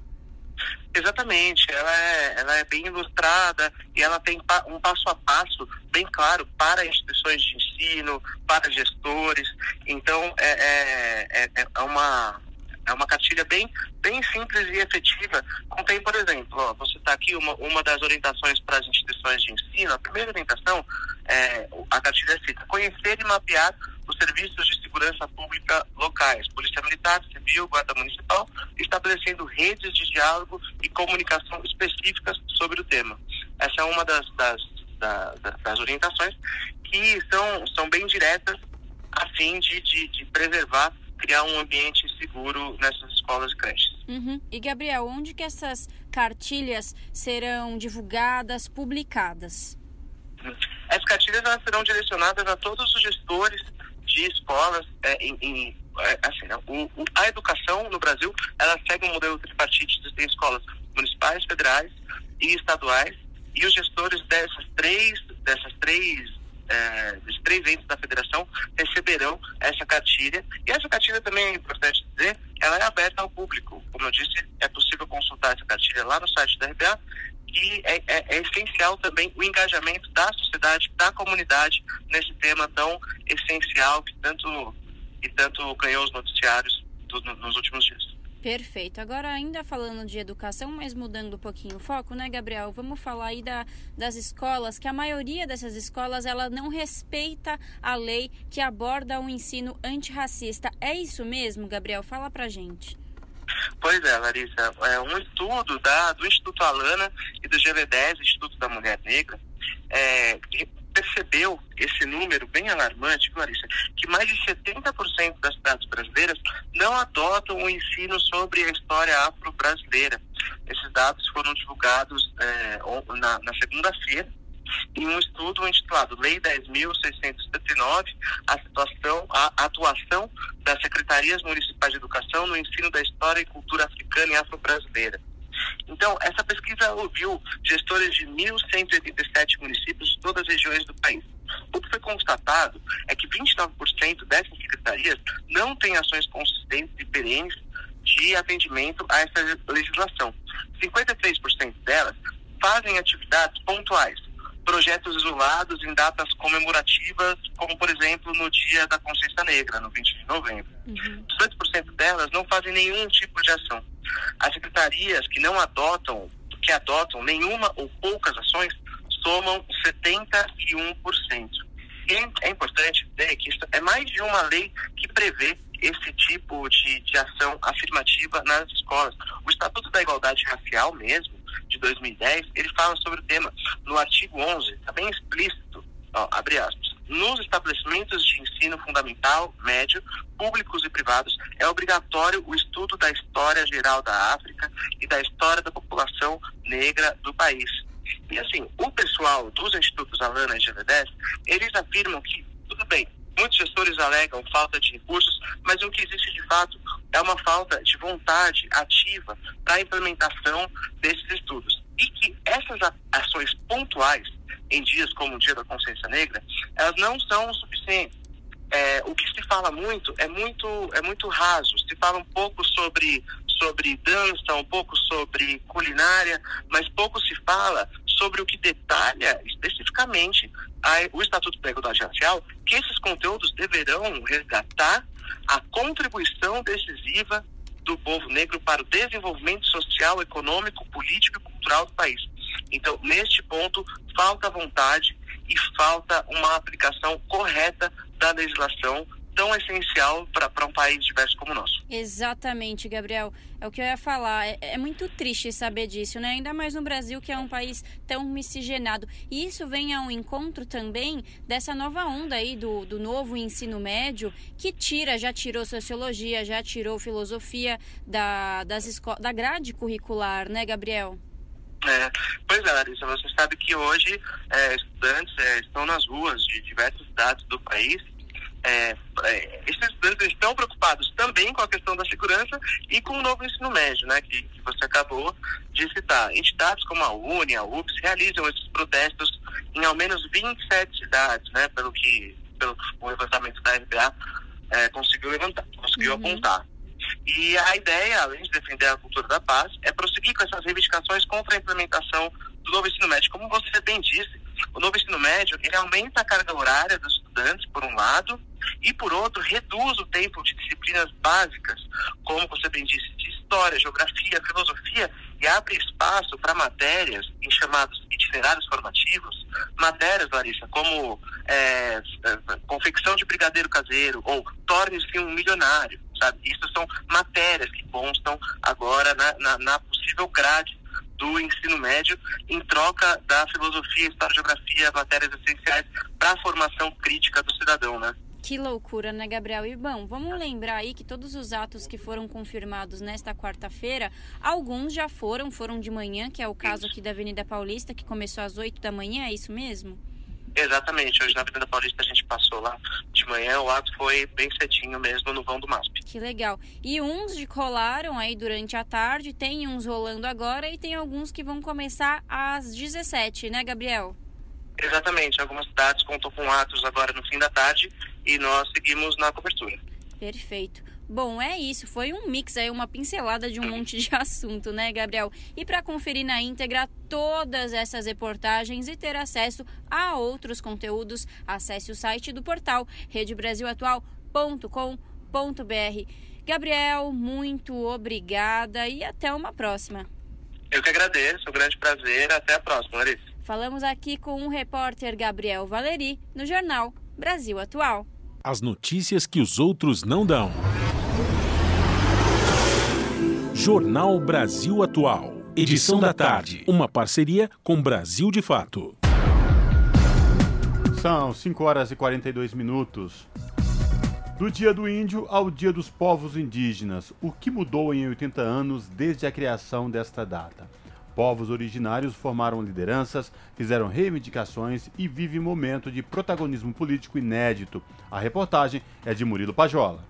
Exatamente, ela é, ela é bem ilustrada e ela tem um passo a passo bem claro para instituições de ensino, para gestores. Então, é, é, é, é uma, é uma cartilha bem, bem simples e efetiva. Contém, por exemplo, ó, você está aqui uma, uma das orientações para as instituições de ensino. A primeira orientação, é, a cartilha cita, conhecer e mapear os serviços de segurança pública locais, Polícia Militar, Civil, Guarda Municipal, estabelecendo redes de diálogo e comunicação específicas sobre o tema. Essa é uma das, das, das, das orientações que são, são bem diretas a fim de, de, de preservar, criar um ambiente seguro nessas escolas e creches. Uhum. E Gabriel, onde que essas cartilhas serão divulgadas, publicadas? As cartilhas serão direcionadas a todos os gestores de escolas é, em, em é, assim, né, a educação no Brasil ela segue um modelo tripartite tem escolas municipais, federais e estaduais e os gestores dessas três dessas três é, dos três entes da federação receberão essa cartilha. E essa cartilha também é importante dizer ela é aberta ao público. Como eu disse é possível consultar essa cartilha lá no site da RBA e é, é, é, essencial também o engajamento da sociedade, da comunidade nesse tema tão essencial que tanto, que tanto ganhou os noticiários do, nos últimos dias. Perfeito. Agora, ainda falando de educação, mas mudando um pouquinho o foco, né, Gabriel? Vamos falar aí da, das escolas, que a maioria dessas escolas, ela não respeita a lei que aborda o ensino antirracista. É isso mesmo, Gabriel? Fala pra gente. Pois é, Larissa. É um estudo da, do Instituto Alana e do GV10, Instituto da Mulher Negra, é, percebeu esse número bem alarmante, Larissa, que mais de 70% das cidades brasileiras não adotam o ensino sobre a história afro-brasileira. Esses dados foram divulgados é, na, na segunda-feira em um estudo intitulado Lei 10.679, a situação, a atuação das secretarias municipais de educação no ensino da história e cultura africana e afro-brasileira. Então, essa pesquisa ouviu gestores de 1.187 municípios de todas as regiões do país. O que foi constatado é que 29% dessas secretarias não têm ações consistentes e perenes de atendimento a essa legislação. 53% delas fazem atividades pontuais, projetos isolados em datas comemorativas, como por exemplo no Dia da Consciência Negra, no 20 de novembro. Uhum. 18% delas não fazem nenhum tipo de ação. As secretarias que não adotam, que adotam nenhuma ou poucas ações, somam 71%. E é importante ver que isso é mais de uma lei que prevê esse tipo de, de ação afirmativa nas escolas. O Estatuto da Igualdade Racial mesmo, de 2010, ele fala sobre o tema. No artigo 11, está bem explícito, ó, abre aspas, nos estabelecimentos de ensino fundamental, médio, públicos e privados, é obrigatório o estudo da história geral da África e da história da população negra do país. E assim, o pessoal dos institutos Alana e GV10, eles afirmam que, tudo bem, muitos gestores alegam falta de recursos, mas o que existe de fato é uma falta de vontade ativa para a implementação desses estudos. E que essas ações pontuais em dias como o Dia da Consciência Negra, elas não são suficientes. É, o que se fala muito é muito é muito raso. Se fala um pouco sobre sobre dança, um pouco sobre culinária, mas pouco se fala sobre o que detalha especificamente a, o Estatuto da Igualdade Racial, que esses conteúdos deverão resgatar a contribuição decisiva do povo negro para o desenvolvimento social, econômico, político e cultural do país. Então, neste ponto, falta vontade e falta uma aplicação correta da legislação tão essencial para um país diverso como o nosso. Exatamente, Gabriel. É o que eu ia falar. É, é, muito triste saber disso, né? Ainda mais no Brasil, que é um país tão miscigenado. E isso vem ao encontro também dessa nova onda aí do, do novo ensino médio, que tira, já tirou sociologia, já tirou filosofia da, das da grade curricular, né, Gabriel? É, pois é, Larissa, você sabe que hoje é, estudantes é, estão nas ruas de diversas cidades do país é, é, esses estudantes estão preocupados também com a questão da segurança e com o novo ensino médio, né, que, que você acabou de citar. Entidades como a UNE, a UPS, realizam esses protestos em ao menos 27 cidades, né, pelo que, pelo que o levantamento da RBA é, conseguiu levantar, conseguiu uhum. apontar. E a ideia, além de defender a cultura da paz, é prosseguir com essas reivindicações contra a implementação do novo ensino médio. Como você bem disse, o novo ensino médio ele aumenta a carga horária dos estudantes, por um lado, e por outro, reduz o tempo de disciplinas básicas, como você bem disse, de história, geografia, filosofia, e abre espaço para matérias em chamados itinerários formativos, matérias, Larissa, como é, é confecção de brigadeiro caseiro ou torne-se um milionário, sabe? Isso são matérias que constam agora na, na, na possível grade do ensino médio em troca da filosofia, história, geografia, matérias essenciais para a formação crítica do cidadão, né? Que loucura, né, Gabriel? E bom, vamos lembrar aí que todos os atos que foram confirmados nesta quarta-feira, alguns já foram, foram de manhã, que é o caso aqui da Avenida Paulista, que começou às 8 da manhã, é isso mesmo? Exatamente, hoje na Avenida Paulista a gente passou lá de manhã, o ato foi bem cedinho mesmo no vão do MASP. Que legal. E uns de rolaram aí durante a tarde, tem uns rolando agora e tem alguns que vão começar às 17, né, Gabriel? Exatamente, algumas cidades contam com atos agora no fim da tarde e nós seguimos na cobertura. Perfeito. Bom, é isso. Foi um mix aí, uma pincelada de um monte de assunto, né, Gabriel? E para conferir na íntegra todas essas reportagens e ter acesso a outros conteúdos, acesse o site do portal redebrasilatual.com.br. Gabriel, muito obrigada e até uma próxima. Eu que agradeço, um grande prazer. Até a próxima, Larissa. Falamos aqui com o repórter Gabriel Valeri no jornal Brasil Atual. As notícias que os outros não dão. Jornal Brasil Atual. Edição da tarde. Uma parceria com Brasil de Fato. São 5 horas e 42 minutos. Do Dia do Índio ao Dia dos Povos Indígenas, o que mudou em 80 anos desde a criação desta data? Povos originários formaram lideranças, fizeram reivindicações e vivem momento de protagonismo político inédito. A reportagem é de Murilo Pajola.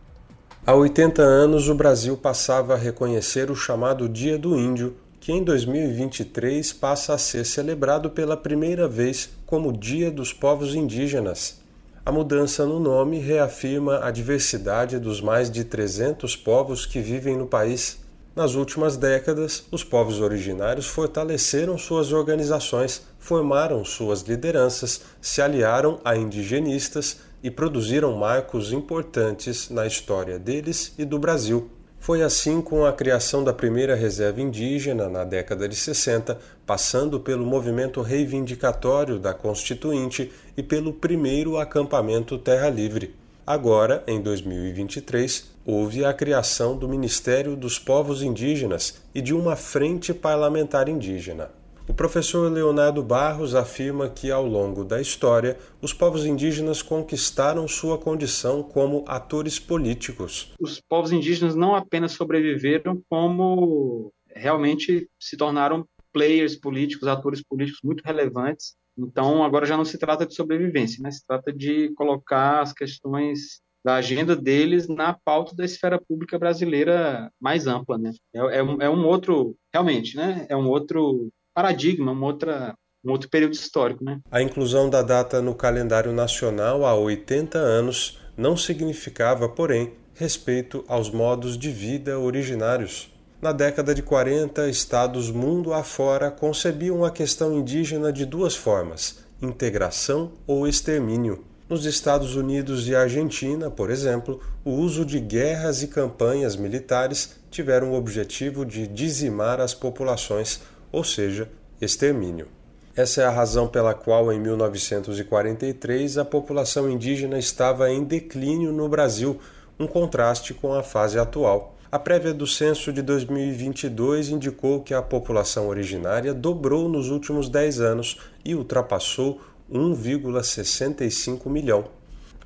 Há 80 anos, o Brasil passava a reconhecer o chamado Dia do Índio, que em 2023 passa a ser celebrado pela primeira vez como Dia dos Povos Indígenas. A mudança no nome reafirma a diversidade dos mais de 300 povos que vivem no país. Nas últimas décadas, os povos originários fortaleceram suas organizações, formaram suas lideranças, se aliaram a indigenistas e produziram marcos importantes na história deles e do Brasil. Foi assim com a criação da primeira reserva indígena na década de 60, passando pelo movimento reivindicatório da Constituinte e pelo primeiro acampamento Terra Livre. Agora, em 2023, houve a criação do Ministério dos Povos Indígenas e de uma Frente Parlamentar Indígena. O professor Leonardo Barros afirma que, ao longo da história, os povos indígenas conquistaram sua condição como atores políticos. Os povos indígenas não apenas sobreviveram, como realmente se tornaram players políticos, atores políticos muito relevantes. Então, agora já não se trata de sobrevivência, né? se trata de colocar as questões da agenda deles na pauta da esfera pública brasileira mais ampla, né? É, é, um, é um outro, realmente, né? É um outro paradigma, uma outra um outro período histórico. Né? A inclusão da data no calendário nacional há 80 anos não significava, porém, respeito aos modos de vida originários. Na década de 40, estados mundo afora concebiam a questão indígena de duas formas: integração ou extermínio. Nos Estados Unidos e Argentina, por exemplo, o uso de guerras e campanhas militares tiveram o objetivo de dizimar as populações, ou seja, extermínio. Essa é a razão pela qual, em 1943, a população indígena estava em declínio no Brasil, um contraste com a fase atual. A prévia do censo de 2022 indicou que a população originária dobrou nos últimos 10 anos e ultrapassou 1,65 milhão.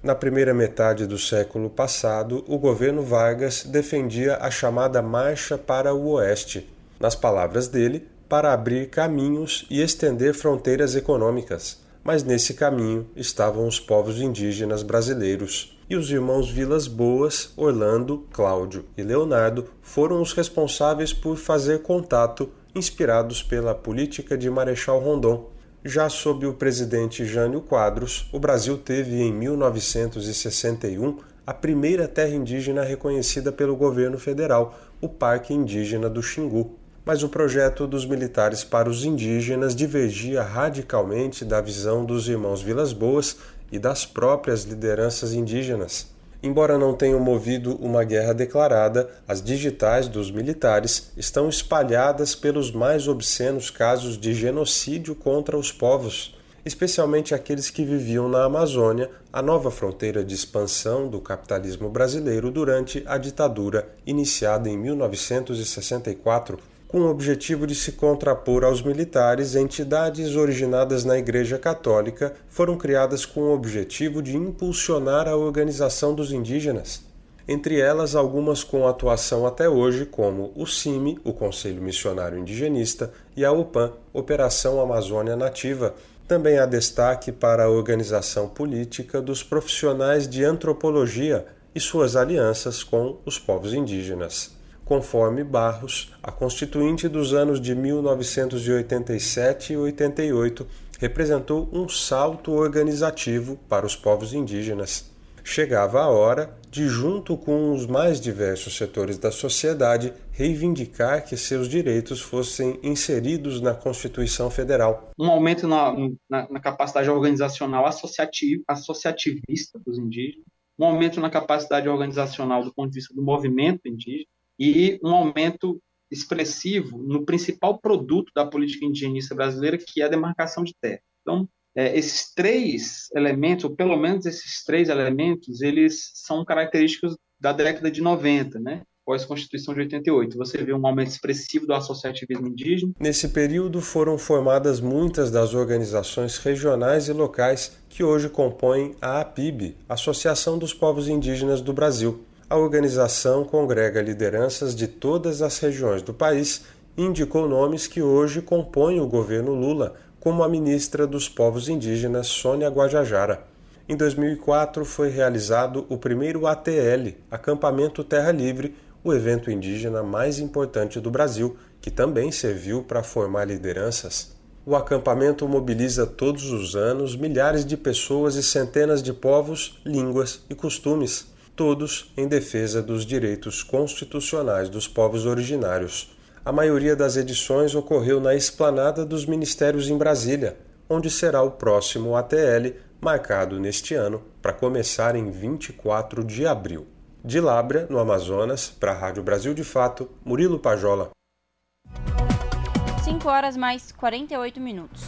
Na primeira metade do século passado, o governo Vargas defendia a chamada Marcha para o Oeste. Nas palavras dele, para abrir caminhos e estender fronteiras econômicas. Mas nesse caminho estavam os povos indígenas brasileiros. E os irmãos Vilas Boas, Orlando, Cláudio e Leonardo foram os responsáveis por fazer contato, inspirados pela política de Marechal Rondon. Já sob o presidente Jânio Quadros, o Brasil teve em 1961 a primeira terra indígena reconhecida pelo governo federal, o Parque Indígena do Xingu mas o projeto dos militares para os indígenas divergia radicalmente da visão dos irmãos Vilas Boas e das próprias lideranças indígenas. Embora não tenham movido uma guerra declarada, as digitais dos militares estão espalhadas pelos mais obscenos casos de genocídio contra os povos, especialmente aqueles que viviam na Amazônia, a nova fronteira de expansão do capitalismo brasileiro durante a ditadura iniciada em 1964 com o objetivo de se contrapor aos militares, entidades originadas na Igreja Católica foram criadas com o objetivo de impulsionar a organização dos indígenas. Entre elas, algumas com atuação até hoje, como o CIMI, o Conselho Missionário Indigenista, e a OPAN, Operação Amazônia Nativa. Também há destaque para a organização política dos profissionais de antropologia e suas alianças com os povos indígenas conforme Barros, a Constituinte dos anos de 1987 e 88 representou um salto organizativo para os povos indígenas. Chegava a hora de, junto com os mais diversos setores da sociedade, reivindicar que seus direitos fossem inseridos na Constituição Federal. Um aumento na, na, na capacidade organizacional associativ, associativista dos indígenas, um aumento na capacidade organizacional do ponto de vista do movimento indígena, e um aumento expressivo no principal produto da política indigenista brasileira, que é a demarcação de terra. Então, é, esses três elementos, ou pelo menos esses três elementos, eles são característicos da década de 90, né? pós-Constituição de 88. Você vê um aumento expressivo do associativismo indígena. Nesse período foram formadas muitas das organizações regionais e locais que hoje compõem a APIB, Associação dos Povos Indígenas do Brasil, a organização congrega lideranças de todas as regiões do país e indicou nomes que hoje compõem o governo Lula, como a ministra dos Povos Indígenas Sônia Guajajara. Em 2004 foi realizado o primeiro ATL, Acampamento Terra Livre, o evento indígena mais importante do Brasil, que também serviu para formar lideranças. O acampamento mobiliza todos os anos milhares de pessoas e centenas de povos, línguas e costumes todos em defesa dos direitos constitucionais dos povos originários. A maioria das edições ocorreu na esplanada dos ministérios em Brasília, onde será o próximo ATL, marcado neste ano para começar em 24 de abril. De Lábrea, no Amazonas, para a Rádio Brasil de Fato, Murilo Pajola. 5 horas mais 48 minutos.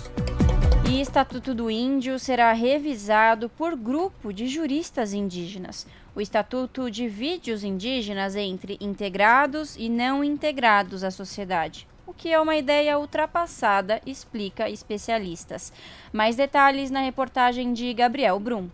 E Estatuto do Índio será revisado por grupo de juristas indígenas. O estatuto divide os indígenas entre integrados e não integrados à sociedade, o que é uma ideia ultrapassada, explica especialistas. Mais detalhes na reportagem de Gabriel Brum.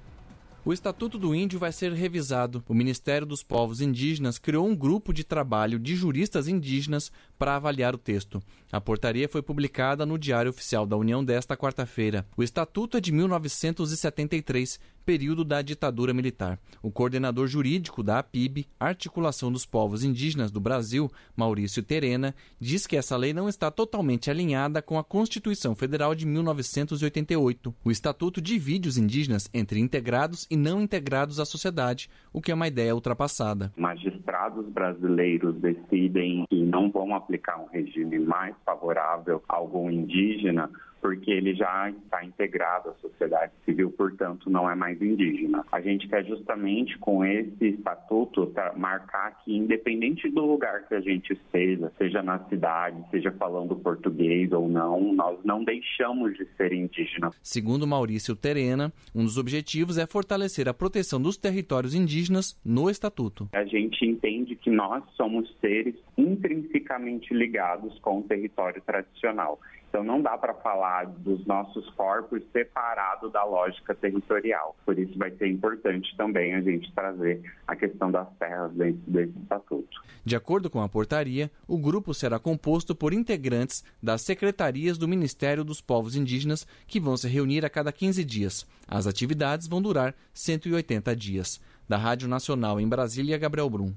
O Estatuto do Índio vai ser revisado. O Ministério dos Povos Indígenas criou um grupo de trabalho de juristas indígenas para avaliar o texto. A portaria foi publicada no Diário Oficial da União desta quarta-feira. O estatuto é de 1973, período da ditadura militar. O coordenador jurídico da APIB, Articulação dos Povos Indígenas do Brasil, Maurício Terena, diz que essa lei não está totalmente alinhada com a Constituição Federal de 1988. O estatuto divide os indígenas entre integrados e não integrados à sociedade, o que é uma ideia ultrapassada. Magistrados brasileiros decidem que não vão aplicar um regime mais favorável a algum indígena porque ele já está integrado à sociedade civil, portanto, não é mais indígena. A gente quer justamente com esse estatuto marcar que, independente do lugar que a gente esteja, seja na cidade, seja falando português ou não, nós não deixamos de ser indígenas. Segundo Maurício Terena, um dos objetivos é fortalecer a proteção dos territórios indígenas no estatuto. A gente entende que nós somos seres intrinsecamente ligados com o território tradicional. Então não dá para falar dos nossos corpos separado da lógica territorial. Por isso vai ser importante também a gente trazer a questão das terras dentro desse estatuto. De acordo com a portaria, o grupo será composto por integrantes das secretarias do Ministério dos Povos Indígenas que vão se reunir a cada 15 dias. As atividades vão durar 180 dias. Da Rádio Nacional em Brasília, Gabriel Brum.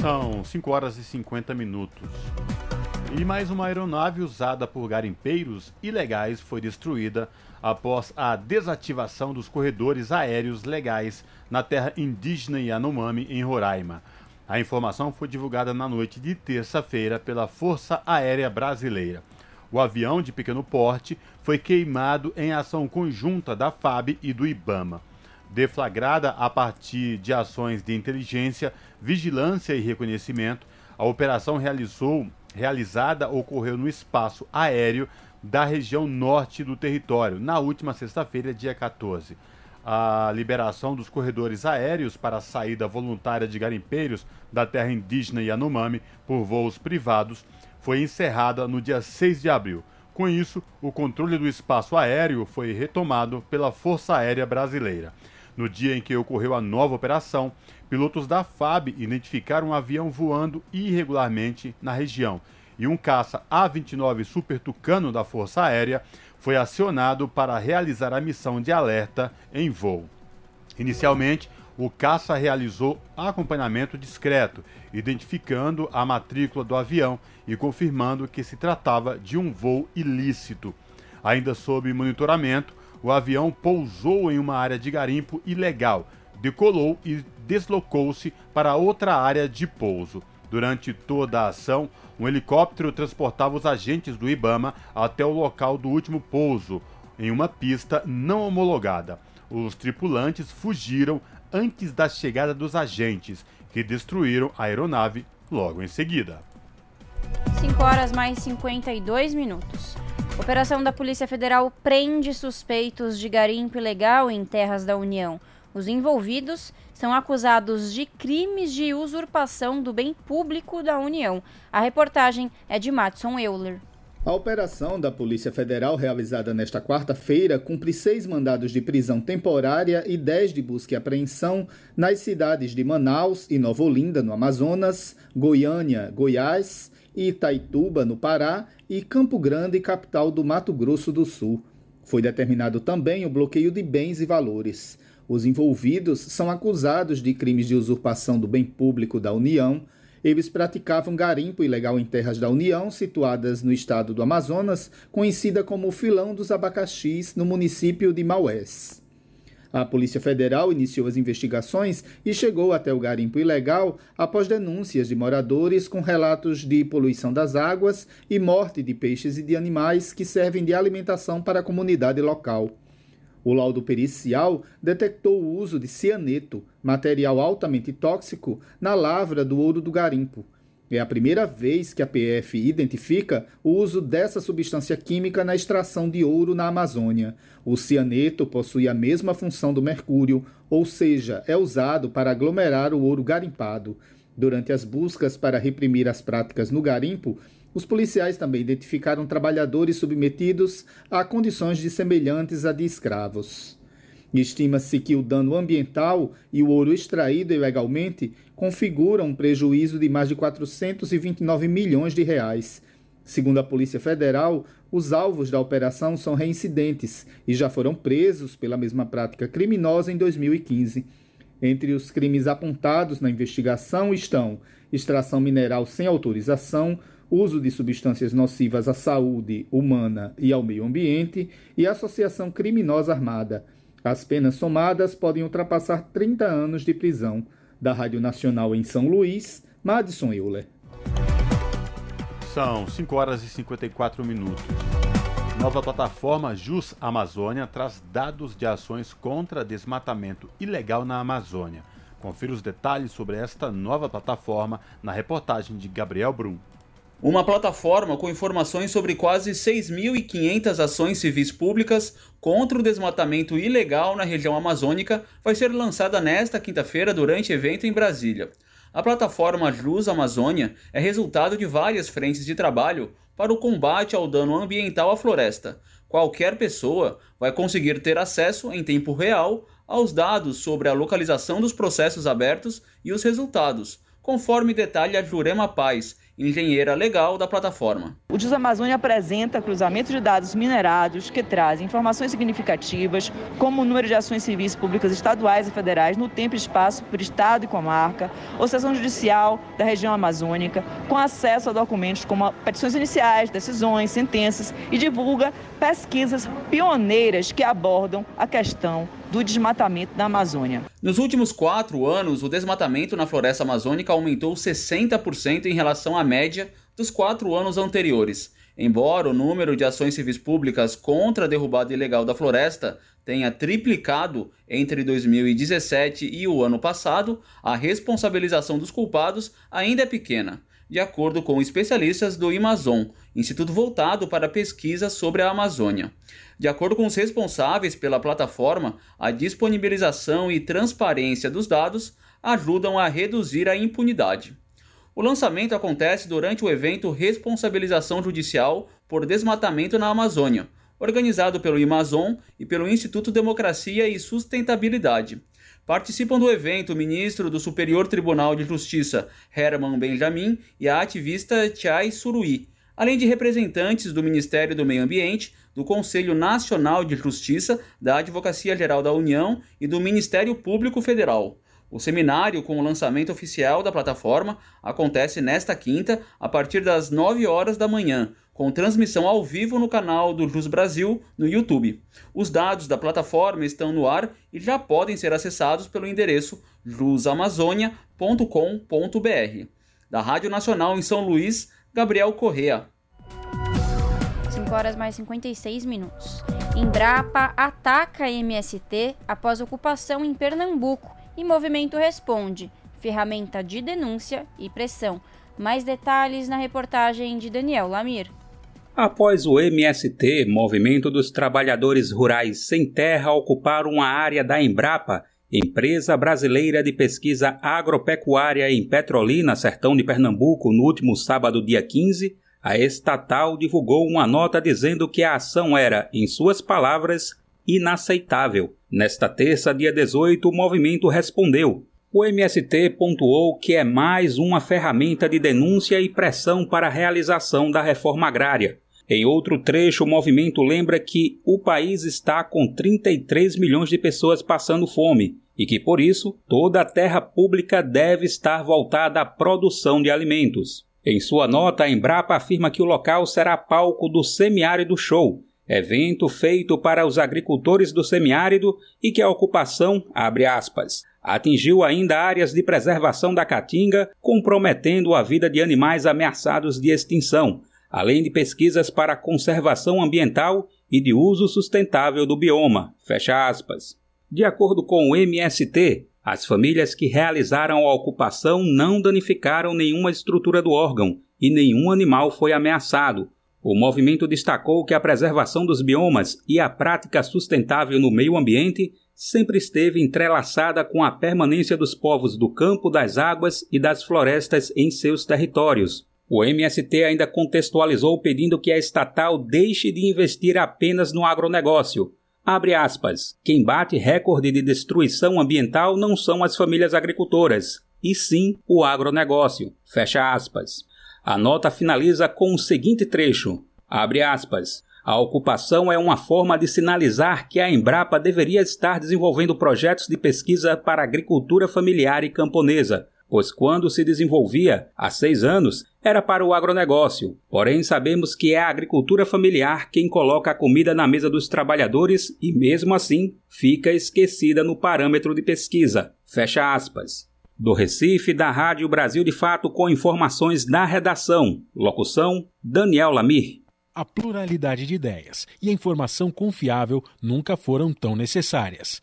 São 5 horas e 50 minutos. E mais uma aeronave usada por garimpeiros ilegais foi destruída após a desativação dos corredores aéreos legais na terra indígena Yanomami, em Roraima. A informação foi divulgada na noite de terça-feira pela Força Aérea Brasileira. O avião de pequeno porte foi queimado em ação conjunta da FAB e do IBAMA. Deflagrada a partir de ações de inteligência, vigilância e reconhecimento, a operação realizou realizada ocorreu no espaço aéreo da região norte do território, na última sexta-feira, dia 14. A liberação dos corredores aéreos para a saída voluntária de garimpeiros da terra indígena Yanomami por voos privados foi encerrada no dia 6 de abril. Com isso, o controle do espaço aéreo foi retomado pela Força Aérea Brasileira. No dia em que ocorreu a nova operação, pilotos da FAB identificaram um avião voando irregularmente na região e um caça A-29 Super Tucano da Força Aérea foi acionado para realizar a missão de alerta em voo. Inicialmente, o caça realizou acompanhamento discreto, identificando a matrícula do avião e confirmando que se tratava de um voo ilícito. Ainda sob monitoramento, o avião pousou em uma área de garimpo ilegal, decolou e deslocou-se para outra área de pouso. Durante toda a ação, um helicóptero transportava os agentes do Ibama até o local do último pouso, em uma pista não homologada. Os tripulantes fugiram antes da chegada dos agentes, que destruíram a aeronave logo em seguida. 5 horas mais 52 minutos. Operação da Polícia Federal prende suspeitos de garimpo ilegal em terras da União. Os envolvidos são acusados de crimes de usurpação do bem público da União. A reportagem é de Matson Euler. A operação da Polícia Federal, realizada nesta quarta-feira, cumpre seis mandados de prisão temporária e dez de busca e apreensão nas cidades de Manaus e Nova Olinda, no Amazonas, Goiânia, Goiás, Itaituba, no Pará, e Campo Grande, capital do Mato Grosso do Sul. Foi determinado também o bloqueio de bens e valores. Os envolvidos são acusados de crimes de usurpação do bem público da União. Eles praticavam garimpo ilegal em terras da União, situadas no estado do Amazonas, conhecida como Filão dos Abacaxis, no município de Maués. A Polícia Federal iniciou as investigações e chegou até o garimpo ilegal após denúncias de moradores com relatos de poluição das águas e morte de peixes e de animais que servem de alimentação para a comunidade local. O laudo pericial detectou o uso de cianeto, material altamente tóxico, na lavra do ouro do garimpo. É a primeira vez que a PF identifica o uso dessa substância química na extração de ouro na Amazônia. O cianeto possui a mesma função do mercúrio, ou seja, é usado para aglomerar o ouro garimpado. Durante as buscas para reprimir as práticas no garimpo, os policiais também identificaram trabalhadores submetidos a condições de semelhantes a de escravos. Estima-se que o dano ambiental e o ouro extraído ilegalmente configuram um prejuízo de mais de 429 milhões de reais. Segundo a Polícia Federal, os alvos da operação são reincidentes e já foram presos pela mesma prática criminosa em 2015. Entre os crimes apontados na investigação estão extração mineral sem autorização, uso de substâncias nocivas à saúde humana e ao meio ambiente e associação criminosa armada. As penas somadas podem ultrapassar 30 anos de prisão. Da Rádio Nacional em São Luís, Madison Euler. São 5 horas e 54 minutos. Nova plataforma Jus Amazônia traz dados de ações contra desmatamento ilegal na Amazônia. Confira os detalhes sobre esta nova plataforma na reportagem de Gabriel Brum. Uma plataforma com informações sobre quase 6.500 ações civis públicas contra o desmatamento ilegal na região amazônica vai ser lançada nesta quinta-feira durante evento em Brasília. A plataforma Jus Amazônia é resultado de várias frentes de trabalho para o combate ao dano ambiental à floresta. Qualquer pessoa vai conseguir ter acesso em tempo real aos dados sobre a localização dos processos abertos e os resultados, conforme detalha Jurema Paz, engenheira legal da plataforma. O DIS Amazônia apresenta cruzamento de dados minerados que trazem informações significativas, como o número de ações civis públicas estaduais e federais no tempo e espaço por estado e comarca, ou sessão judicial da região amazônica, com acesso a documentos como petições iniciais, decisões, sentenças e divulga pesquisas pioneiras que abordam a questão do desmatamento na Amazônia. Nos últimos quatro anos, o desmatamento na floresta amazônica aumentou 60% em relação à média dos quatro anos anteriores. Embora o número de ações civis públicas contra a derrubada ilegal da floresta tenha triplicado entre 2017 e o ano passado, a responsabilização dos culpados ainda é pequena, de acordo com especialistas do Amazon, instituto voltado para pesquisa sobre a Amazônia. De acordo com os responsáveis pela plataforma, a disponibilização e transparência dos dados ajudam a reduzir a impunidade. O lançamento acontece durante o evento Responsabilização Judicial por Desmatamento na Amazônia, organizado pelo Amazon e pelo Instituto Democracia e Sustentabilidade. Participam do evento o ministro do Superior Tribunal de Justiça, Herman Benjamin, e a ativista Chai Surui, além de representantes do Ministério do Meio Ambiente, do Conselho Nacional de Justiça, da Advocacia Geral da União e do Ministério Público Federal. O seminário com o lançamento oficial da plataforma acontece nesta quinta, a partir das 9 horas da manhã, com transmissão ao vivo no canal do Jus Brasil no YouTube. Os dados da plataforma estão no ar e já podem ser acessados pelo endereço jusamazônia.com.br. Da Rádio Nacional em São Luís, Gabriel Correa. 5 horas mais 56 minutos. Embrapa ataca MST após ocupação em Pernambuco e movimento responde. Ferramenta de denúncia e pressão. Mais detalhes na reportagem de Daniel Lamir. Após o MST, Movimento dos Trabalhadores Rurais Sem Terra, ocupar uma área da Embrapa, empresa brasileira de pesquisa agropecuária em Petrolina, sertão de Pernambuco, no último sábado, dia 15, a estatal divulgou uma nota dizendo que a ação era, em suas palavras, inaceitável. Nesta terça, dia 18, o movimento respondeu. O MST pontuou que é mais uma ferramenta de denúncia e pressão para a realização da reforma agrária. Em outro trecho, o movimento lembra que o país está com 33 milhões de pessoas passando fome e que, por isso, toda a terra pública deve estar voltada à produção de alimentos. Em sua nota, a Embrapa afirma que o local será palco do Semiárido Show, evento feito para os agricultores do semiárido e que a ocupação, abre aspas, atingiu ainda áreas de preservação da caatinga, comprometendo a vida de animais ameaçados de extinção, além de pesquisas para conservação ambiental e de uso sustentável do bioma, fecha aspas. De acordo com o MST, as famílias que realizaram a ocupação não danificaram nenhuma estrutura do órgão e nenhum animal foi ameaçado. O movimento destacou que a preservação dos biomas e a prática sustentável no meio ambiente sempre esteve entrelaçada com a permanência dos povos do campo, das águas e das florestas em seus territórios. O MST ainda contextualizou pedindo que a estatal deixe de investir apenas no agronegócio, Abre aspas. Quem bate recorde de destruição ambiental não são as famílias agricultoras, e sim o agronegócio. Fecha aspas. A nota finaliza com o seguinte trecho: abre aspas. A ocupação é uma forma de sinalizar que a Embrapa deveria estar desenvolvendo projetos de pesquisa para agricultura familiar e camponesa, pois quando se desenvolvia, há seis anos, era para o agronegócio. Porém, sabemos que é a agricultura familiar quem coloca a comida na mesa dos trabalhadores e, mesmo assim, fica esquecida no parâmetro de pesquisa. Fecha aspas. Do Recife, da Rádio Brasil de Fato, com informações da redação. Locução: Daniel Lamir. A pluralidade de ideias e a informação confiável nunca foram tão necessárias.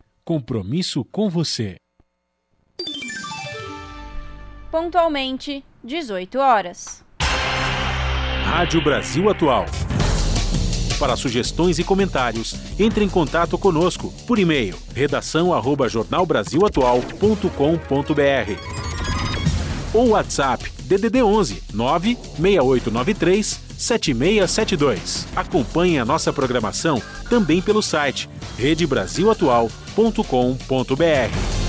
Compromisso com você. Pontualmente, 18 horas. Rádio Brasil Atual. Para sugestões e comentários, entre em contato conosco por e-mail redação@jornalbrasilatual.com.br ou WhatsApp DDD 11 96893 7672. Acompanhe a nossa programação também pelo site redebrasilatual.com.br.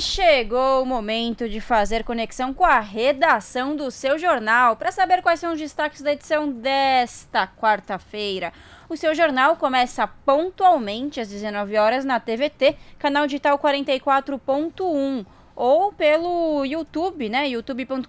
Chegou o momento de fazer conexão com a redação do seu jornal para saber quais são os destaques da edição desta quarta-feira. O seu jornal começa pontualmente às 19 horas na TVT, canal digital 44.1 ou pelo YouTube, né? youtube.com.br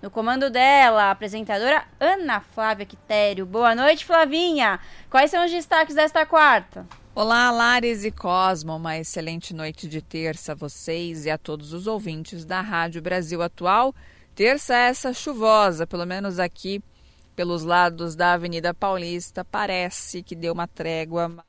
No comando dela, a apresentadora Ana Flávia Quitério. Boa noite, Flavinha. Quais são os destaques desta quarta? Olá, Lares e Cosmo, uma excelente noite de terça a vocês e a todos os ouvintes da Rádio Brasil Atual. Terça essa chuvosa, pelo menos aqui pelos lados da Avenida Paulista, parece que deu uma trégua.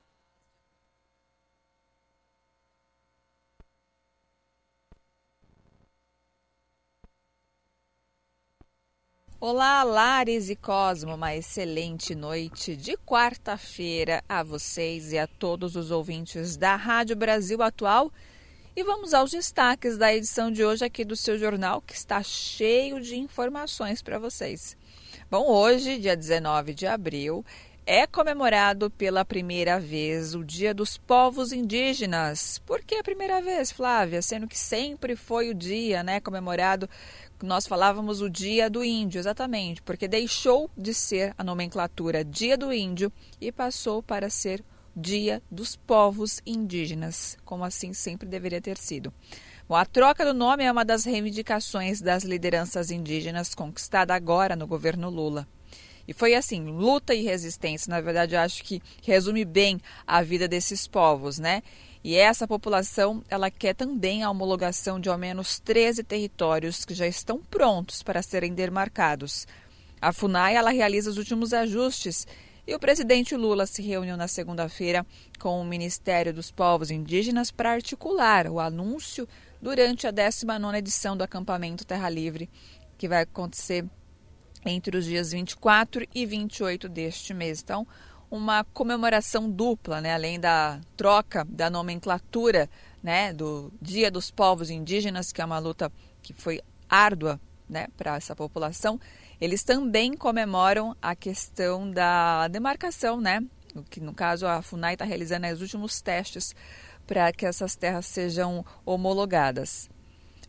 Olá, Lares e Cosmo, uma excelente noite de quarta-feira a vocês e a todos os ouvintes da Rádio Brasil Atual. E vamos aos destaques da edição de hoje aqui do seu jornal, que está cheio de informações para vocês. Bom, hoje, dia 19 de abril, é comemorado pela primeira vez o Dia dos Povos Indígenas. Por que a primeira vez, Flávia? Sendo que sempre foi o dia, né, comemorado nós falávamos o Dia do Índio, exatamente, porque deixou de ser a nomenclatura Dia do Índio e passou para ser Dia dos Povos Indígenas, como assim sempre deveria ter sido. A troca do nome é uma das reivindicações das lideranças indígenas conquistada agora no governo Lula. E foi assim, luta e resistência, na verdade, acho que resume bem a vida desses povos, né? E essa população, ela quer também a homologação de ao menos 13 territórios que já estão prontos para serem demarcados. A FUNAI, ela realiza os últimos ajustes e o presidente Lula se reuniu na segunda-feira com o Ministério dos Povos Indígenas para articular o anúncio durante a 19ª edição do acampamento Terra Livre, que vai acontecer entre os dias 24 e 28 deste mês. Então, uma comemoração dupla, né? além da troca da nomenclatura né? do Dia dos Povos Indígenas, que é uma luta que foi árdua né? para essa população, eles também comemoram a questão da demarcação, né? que no caso a FUNAI está realizando os últimos testes para que essas terras sejam homologadas.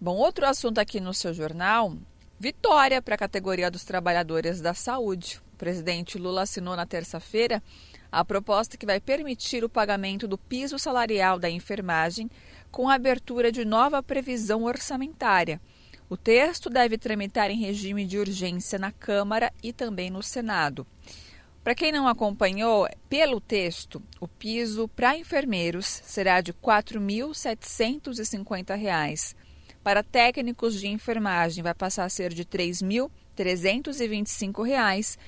Bom, outro assunto aqui no seu jornal, vitória para a categoria dos trabalhadores da saúde presidente Lula assinou na terça-feira a proposta que vai permitir o pagamento do piso salarial da enfermagem com a abertura de nova previsão orçamentária. O texto deve tramitar em regime de urgência na Câmara e também no Senado. Para quem não acompanhou, pelo texto, o piso para enfermeiros será de R$ 4.750 para técnicos de enfermagem vai passar a ser de R$ 3.325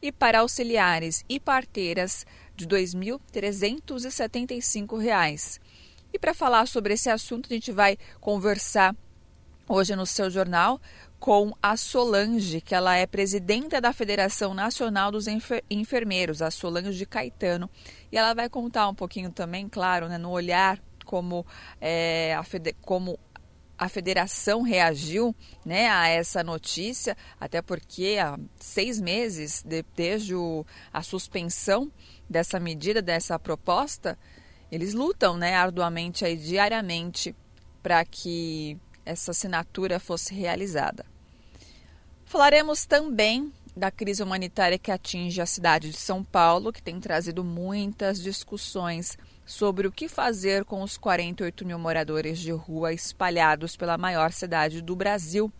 e para auxiliares e parteiras de R$ 2.375. E para falar sobre esse assunto, a gente vai conversar hoje no seu jornal com a Solange, que ela é presidenta da Federação Nacional dos Enfermeiros, a Solange Caetano, e ela vai contar um pouquinho também, claro, né, no olhar como, é, a, como a federação reagiu né, a essa notícia, até porque há seis meses, de, desde o, a suspensão dessa medida, dessa proposta, eles lutam né, arduamente aí, diariamente para que essa assinatura fosse realizada. Falaremos também da crise humanitária que atinge a cidade de São Paulo, que tem trazido muitas discussões sobre o que fazer com os 48 mil moradores de rua espalhados pela maior cidade do Brasil.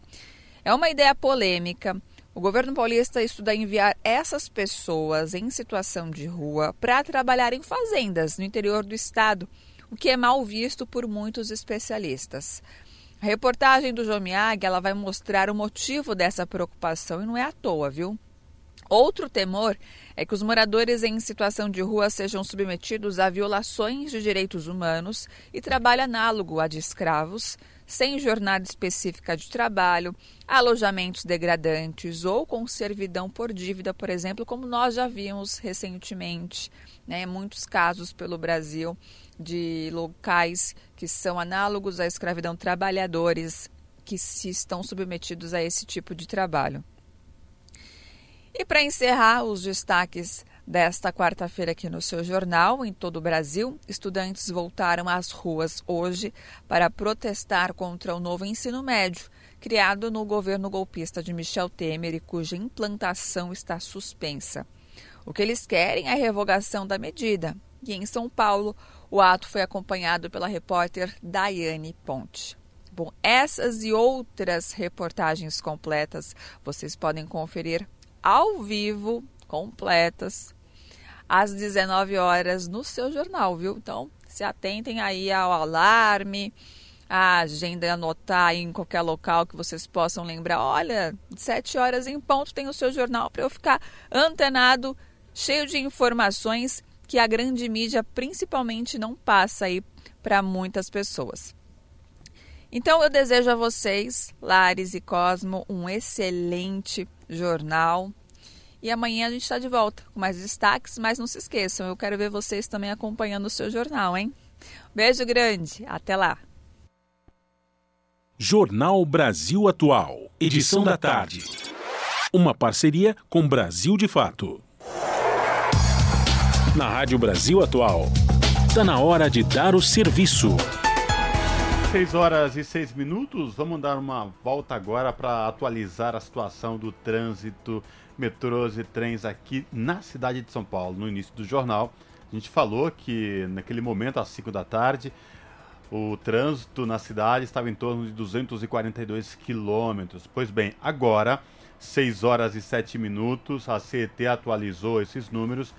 É uma ideia polêmica. O governo paulista estuda enviar essas pessoas em situação de rua para trabalhar em fazendas no interior do estado, o que é mal visto por muitos especialistas. A reportagem do João Miag, ela vai mostrar o motivo dessa preocupação e não é à toa, viu? Outro temor é que os moradores em situação de rua sejam submetidos a violações de direitos humanos e trabalho análogo a de escravos, sem jornada específica de trabalho, alojamentos degradantes ou com servidão por dívida, por exemplo, como nós já vimos recentemente, né, muitos casos pelo Brasil de locais que são análogos à escravidão, trabalhadores que se estão submetidos a esse tipo de trabalho. E para encerrar os destaques desta quarta-feira aqui no seu jornal, em todo o Brasil, estudantes voltaram às ruas hoje para protestar contra o novo ensino médio, criado no governo golpista de Michel Temer e cuja implantação está suspensa. O que eles querem é a revogação da medida. E em São Paulo, o ato foi acompanhado pela repórter Daiane Ponte. Bom, essas e outras reportagens completas vocês podem conferir ao vivo, completas, às 19 horas no seu jornal, viu? Então, se atentem aí ao alarme, a agenda anotar em qualquer local que vocês possam lembrar. Olha, 7 horas em ponto tem o seu jornal para eu ficar antenado, cheio de informações que a grande mídia principalmente não passa aí para muitas pessoas. Então eu desejo a vocês, Lares e Cosmo, um excelente jornal. E amanhã a gente está de volta com mais destaques, mas não se esqueçam, eu quero ver vocês também acompanhando o seu jornal, hein? Beijo grande, até lá. Jornal Brasil Atual, edição da tarde. Uma parceria com Brasil de Fato na Rádio Brasil Atual. Está na hora de dar o serviço. 6 horas e 6 minutos, vamos dar uma volta agora para atualizar a situação do trânsito, metrôs e trens aqui na cidade de São Paulo. No início do jornal, a gente falou que naquele momento, às 5 da tarde, o trânsito na cidade estava em torno de 242 quilômetros. Pois bem, agora, 6 horas e 7 minutos, a CET atualizou esses números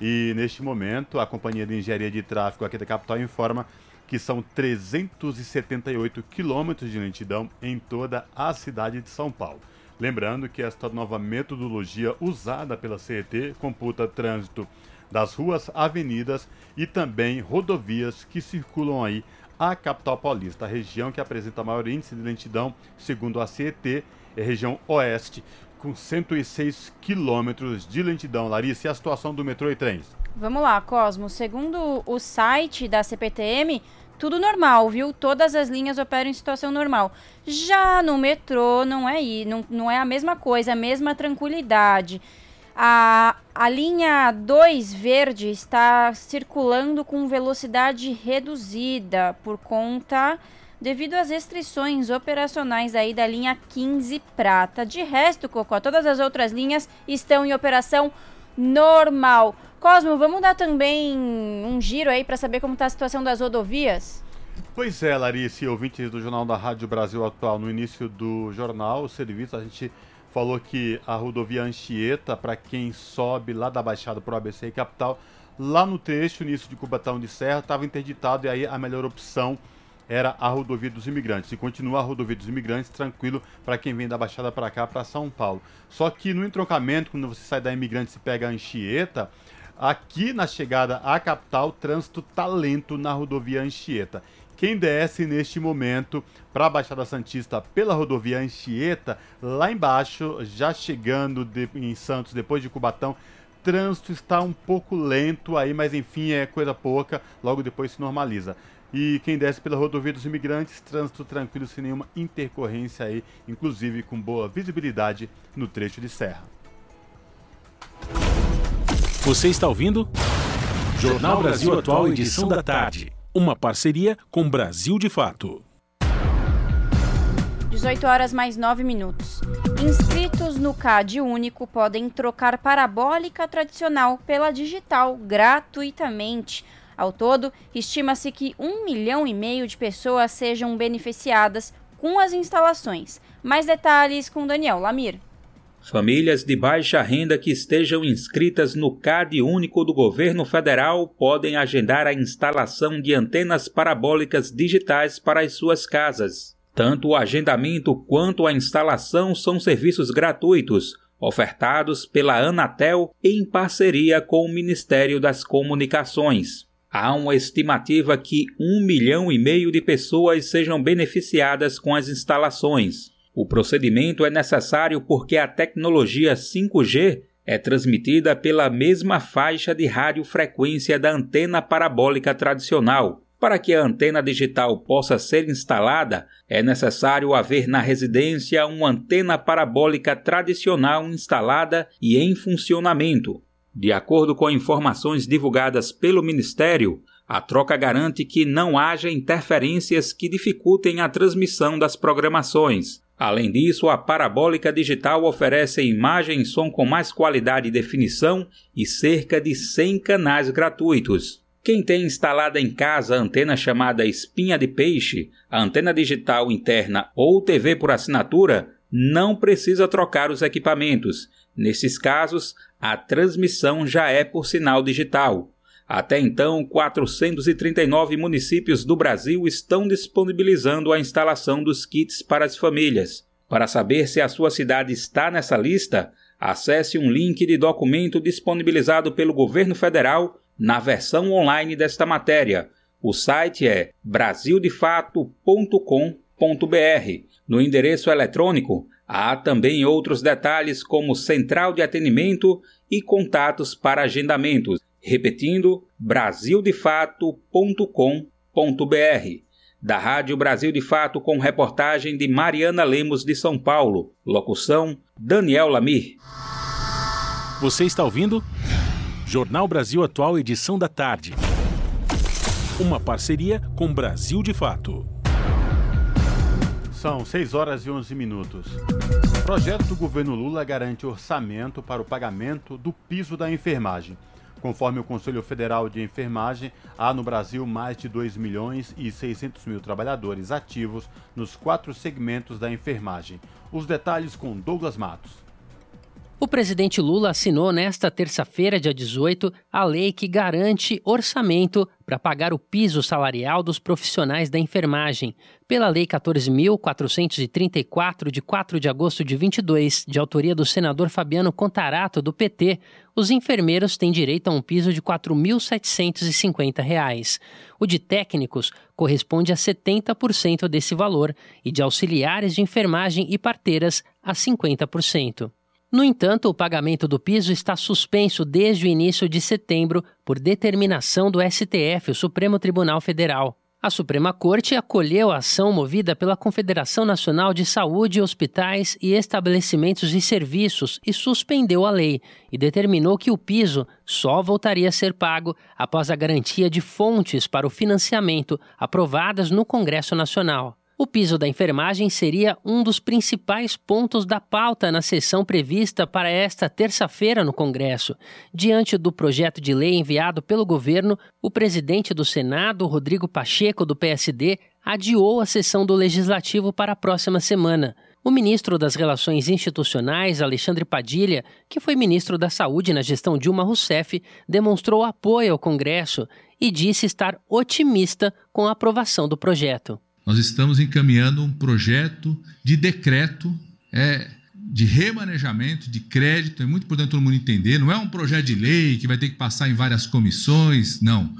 e neste momento, a Companhia de Engenharia de Tráfego aqui da capital informa que são 378 quilômetros de lentidão em toda a cidade de São Paulo. Lembrando que esta nova metodologia usada pela CET computa trânsito das ruas, avenidas e também rodovias que circulam aí a capital paulista. A região que apresenta maior índice de lentidão, segundo a CET, é a região oeste, com 106 quilômetros de lentidão. Larissa, e a situação do metrô e trens? Vamos lá, Cosmo. Segundo o site da CPTM, tudo normal, viu? Todas as linhas operam em situação normal. Já no metrô não é não, não é a mesma coisa, a mesma tranquilidade. A, a linha 2 verde está circulando com velocidade reduzida por conta devido às restrições operacionais aí da linha 15 prata. De resto, Cocó, todas as outras linhas estão em operação normal. Cosmo, vamos dar também um giro aí para saber como está a situação das rodovias? Pois é, Larissa, ouvintes do Jornal da Rádio Brasil Atual, no início do jornal, o serviço, a gente falou que a rodovia Anchieta, para quem sobe lá da Baixada para o ABC e Capital, lá no trecho, início de Cubatão de Serra, estava interditado e aí a melhor opção era a rodovia dos imigrantes. E continua a rodovia dos imigrantes tranquilo para quem vem da Baixada para cá, para São Paulo. Só que no entroncamento, quando você sai da Imigrantes e pega a Anchieta, aqui na chegada à capital, trânsito tá lento na rodovia Anchieta. Quem desce neste momento para a Baixada Santista pela rodovia Anchieta, lá embaixo, já chegando de, em Santos, depois de Cubatão, trânsito está um pouco lento aí, mas enfim, é coisa pouca, logo depois se normaliza. E quem desce pela rodovia dos imigrantes, trânsito tranquilo, sem nenhuma intercorrência aí, inclusive com boa visibilidade no trecho de serra. Você está ouvindo? Jornal Brasil Atual, edição da tarde uma parceria com Brasil de Fato. 18 horas mais 9 minutos. Inscritos no CAD único podem trocar parabólica tradicional pela digital gratuitamente. Ao todo, estima-se que um milhão e meio de pessoas sejam beneficiadas com as instalações. Mais detalhes com Daniel Lamir. Famílias de baixa renda que estejam inscritas no CAD único do governo federal podem agendar a instalação de antenas parabólicas digitais para as suas casas. Tanto o agendamento quanto a instalação são serviços gratuitos, ofertados pela Anatel em parceria com o Ministério das Comunicações. Há uma estimativa que um milhão e meio de pessoas sejam beneficiadas com as instalações. O procedimento é necessário porque a tecnologia 5G é transmitida pela mesma faixa de radiofrequência da antena parabólica tradicional. Para que a antena digital possa ser instalada, é necessário haver na residência uma antena parabólica tradicional instalada e em funcionamento. De acordo com informações divulgadas pelo Ministério, a troca garante que não haja interferências que dificultem a transmissão das programações. Além disso, a parabólica digital oferece imagem e som com mais qualidade e definição e cerca de 100 canais gratuitos. Quem tem instalada em casa a antena chamada espinha de peixe, a antena digital interna ou TV por assinatura, não precisa trocar os equipamentos. Nesses casos, a transmissão já é por sinal digital. Até então, 439 municípios do Brasil estão disponibilizando a instalação dos kits para as famílias. Para saber se a sua cidade está nessa lista, acesse um link de documento disponibilizado pelo governo federal na versão online desta matéria. O site é brasildefato.com.br. No endereço eletrônico, há também outros detalhes como central de atendimento e contatos para agendamentos. Repetindo, brasildefato.com.br. Da Rádio Brasil de Fato com reportagem de Mariana Lemos de São Paulo. Locução: Daniel Lamir. Você está ouvindo? Jornal Brasil Atual, edição da tarde. Uma parceria com Brasil de Fato. São 6 horas e 11 minutos. O projeto do governo Lula garante orçamento para o pagamento do piso da enfermagem. Conforme o Conselho Federal de Enfermagem, há no Brasil mais de 2 milhões e 600 mil trabalhadores ativos nos quatro segmentos da enfermagem. Os detalhes com Douglas Matos. O presidente Lula assinou nesta terça-feira, dia 18, a lei que garante orçamento para pagar o piso salarial dos profissionais da enfermagem. Pela Lei 14.434, de 4 de agosto de 22, de autoria do senador Fabiano Contarato, do PT, os enfermeiros têm direito a um piso de R$ 4.750. O de técnicos corresponde a 70% desse valor e de auxiliares de enfermagem e parteiras a 50%. No entanto, o pagamento do piso está suspenso desde o início de setembro por determinação do STF, o Supremo Tribunal Federal. A Suprema Corte acolheu a ação movida pela Confederação Nacional de Saúde, Hospitais e Estabelecimentos de Serviços e suspendeu a lei e determinou que o piso só voltaria a ser pago após a garantia de fontes para o financiamento aprovadas no Congresso Nacional. O piso da enfermagem seria um dos principais pontos da pauta na sessão prevista para esta terça-feira no Congresso. Diante do projeto de lei enviado pelo governo, o presidente do Senado, Rodrigo Pacheco, do PSD, adiou a sessão do Legislativo para a próxima semana. O ministro das Relações Institucionais, Alexandre Padilha, que foi ministro da Saúde na gestão Dilma Rousseff, demonstrou apoio ao Congresso e disse estar otimista com a aprovação do projeto. Nós estamos encaminhando um projeto de decreto é, de remanejamento de crédito. É muito importante todo mundo entender. Não é um projeto de lei que vai ter que passar em várias comissões. Não.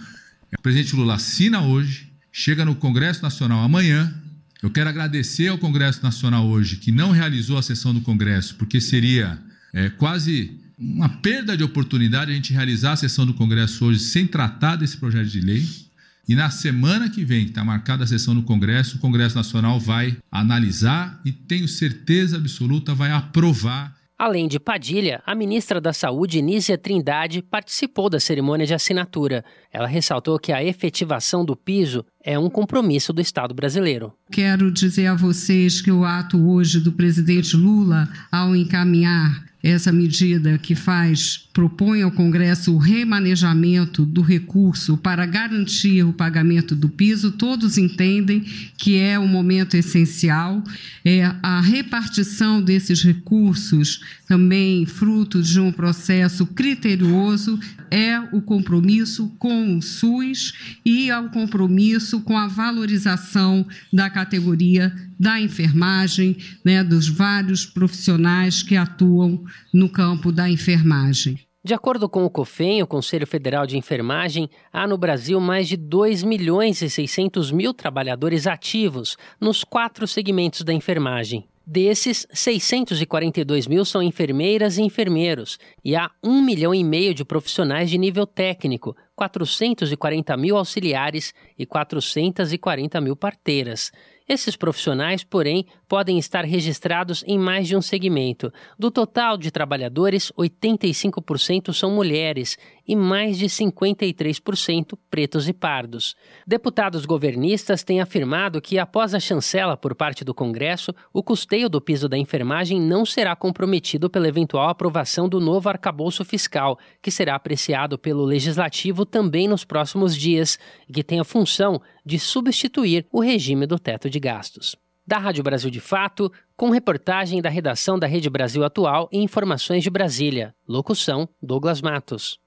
O presidente Lula assina hoje, chega no Congresso Nacional amanhã. Eu quero agradecer ao Congresso Nacional hoje, que não realizou a sessão do Congresso, porque seria é, quase uma perda de oportunidade a gente realizar a sessão do Congresso hoje sem tratar desse projeto de lei. E na semana que vem, que está marcada a sessão no Congresso, o Congresso Nacional vai analisar e tenho certeza absoluta vai aprovar. Além de Padilha, a ministra da Saúde, Nízia Trindade, participou da cerimônia de assinatura. Ela ressaltou que a efetivação do piso é um compromisso do Estado brasileiro. Quero dizer a vocês que o ato hoje do presidente Lula, ao encaminhar essa medida que faz propõe ao Congresso o remanejamento do recurso para garantir o pagamento do piso, todos entendem que é um momento essencial. É, a repartição desses recursos, também fruto de um processo criterioso, é o compromisso com o SUS e é o compromisso com a valorização da categoria da enfermagem, né, dos vários profissionais que atuam no campo da enfermagem. De acordo com o COFEN, o Conselho Federal de Enfermagem, há no Brasil mais de 2 milhões e 600 mil trabalhadores ativos nos quatro segmentos da enfermagem. Desses, 642 mil são enfermeiras e enfermeiros, e há 1 milhão e meio de profissionais de nível técnico, 440 mil auxiliares e 440 mil parteiras. Esses profissionais, porém, podem estar registrados em mais de um segmento. Do total de trabalhadores, 85% são mulheres e mais de 53% pretos e pardos. Deputados governistas têm afirmado que, após a chancela por parte do Congresso, o custeio do piso da enfermagem não será comprometido pela eventual aprovação do novo arcabouço fiscal, que será apreciado pelo Legislativo também nos próximos dias e que tem a função de substituir o regime do teto de gastos. Da Rádio Brasil de Fato, com reportagem da redação da Rede Brasil Atual e informações de Brasília. Locução: Douglas Matos.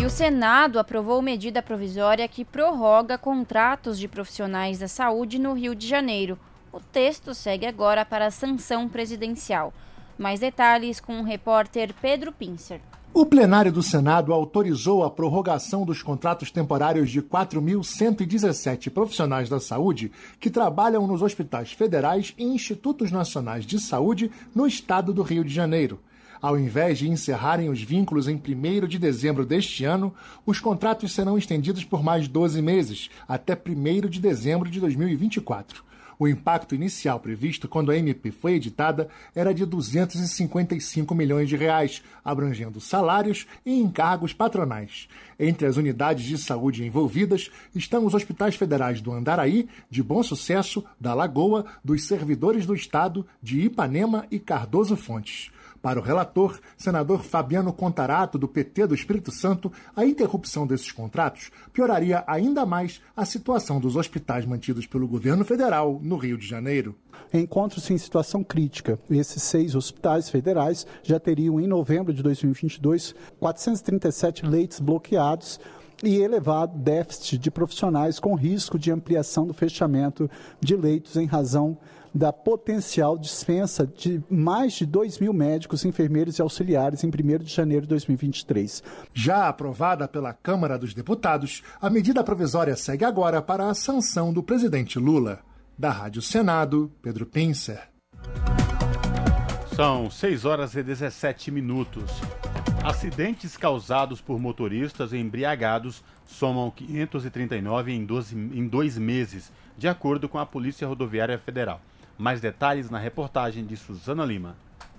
E o Senado aprovou medida provisória que prorroga contratos de profissionais da saúde no Rio de Janeiro. O texto segue agora para a sanção presidencial. Mais detalhes com o repórter Pedro Pincer. O plenário do Senado autorizou a prorrogação dos contratos temporários de 4.117 profissionais da saúde que trabalham nos hospitais federais e institutos nacionais de saúde no estado do Rio de Janeiro. Ao invés de encerrarem os vínculos em 1 de dezembro deste ano, os contratos serão estendidos por mais 12 meses, até 1 de dezembro de 2024. O impacto inicial previsto quando a MP foi editada era de 255 milhões de reais, abrangendo salários e encargos patronais. Entre as unidades de saúde envolvidas estão os hospitais federais do Andaraí, de Bom Sucesso, da Lagoa, dos servidores do Estado, de Ipanema e Cardoso Fontes. Para o relator, senador Fabiano Contarato, do PT do Espírito Santo, a interrupção desses contratos pioraria ainda mais a situação dos hospitais mantidos pelo governo federal no Rio de Janeiro. Encontram-se em situação crítica. Esses seis hospitais federais já teriam, em novembro de 2022, 437 leitos bloqueados e elevado déficit de profissionais com risco de ampliação do fechamento de leitos em razão da potencial dispensa de mais de 2 mil médicos, enfermeiros e auxiliares em 1 de janeiro de 2023. Já aprovada pela Câmara dos Deputados, a medida provisória segue agora para a sanção do presidente Lula. Da Rádio Senado, Pedro Pincer. São 6 horas e 17 minutos. Acidentes causados por motoristas embriagados somam 539 em, 12, em dois meses, de acordo com a Polícia Rodoviária Federal. Mais detalhes na reportagem de Suzana Lima.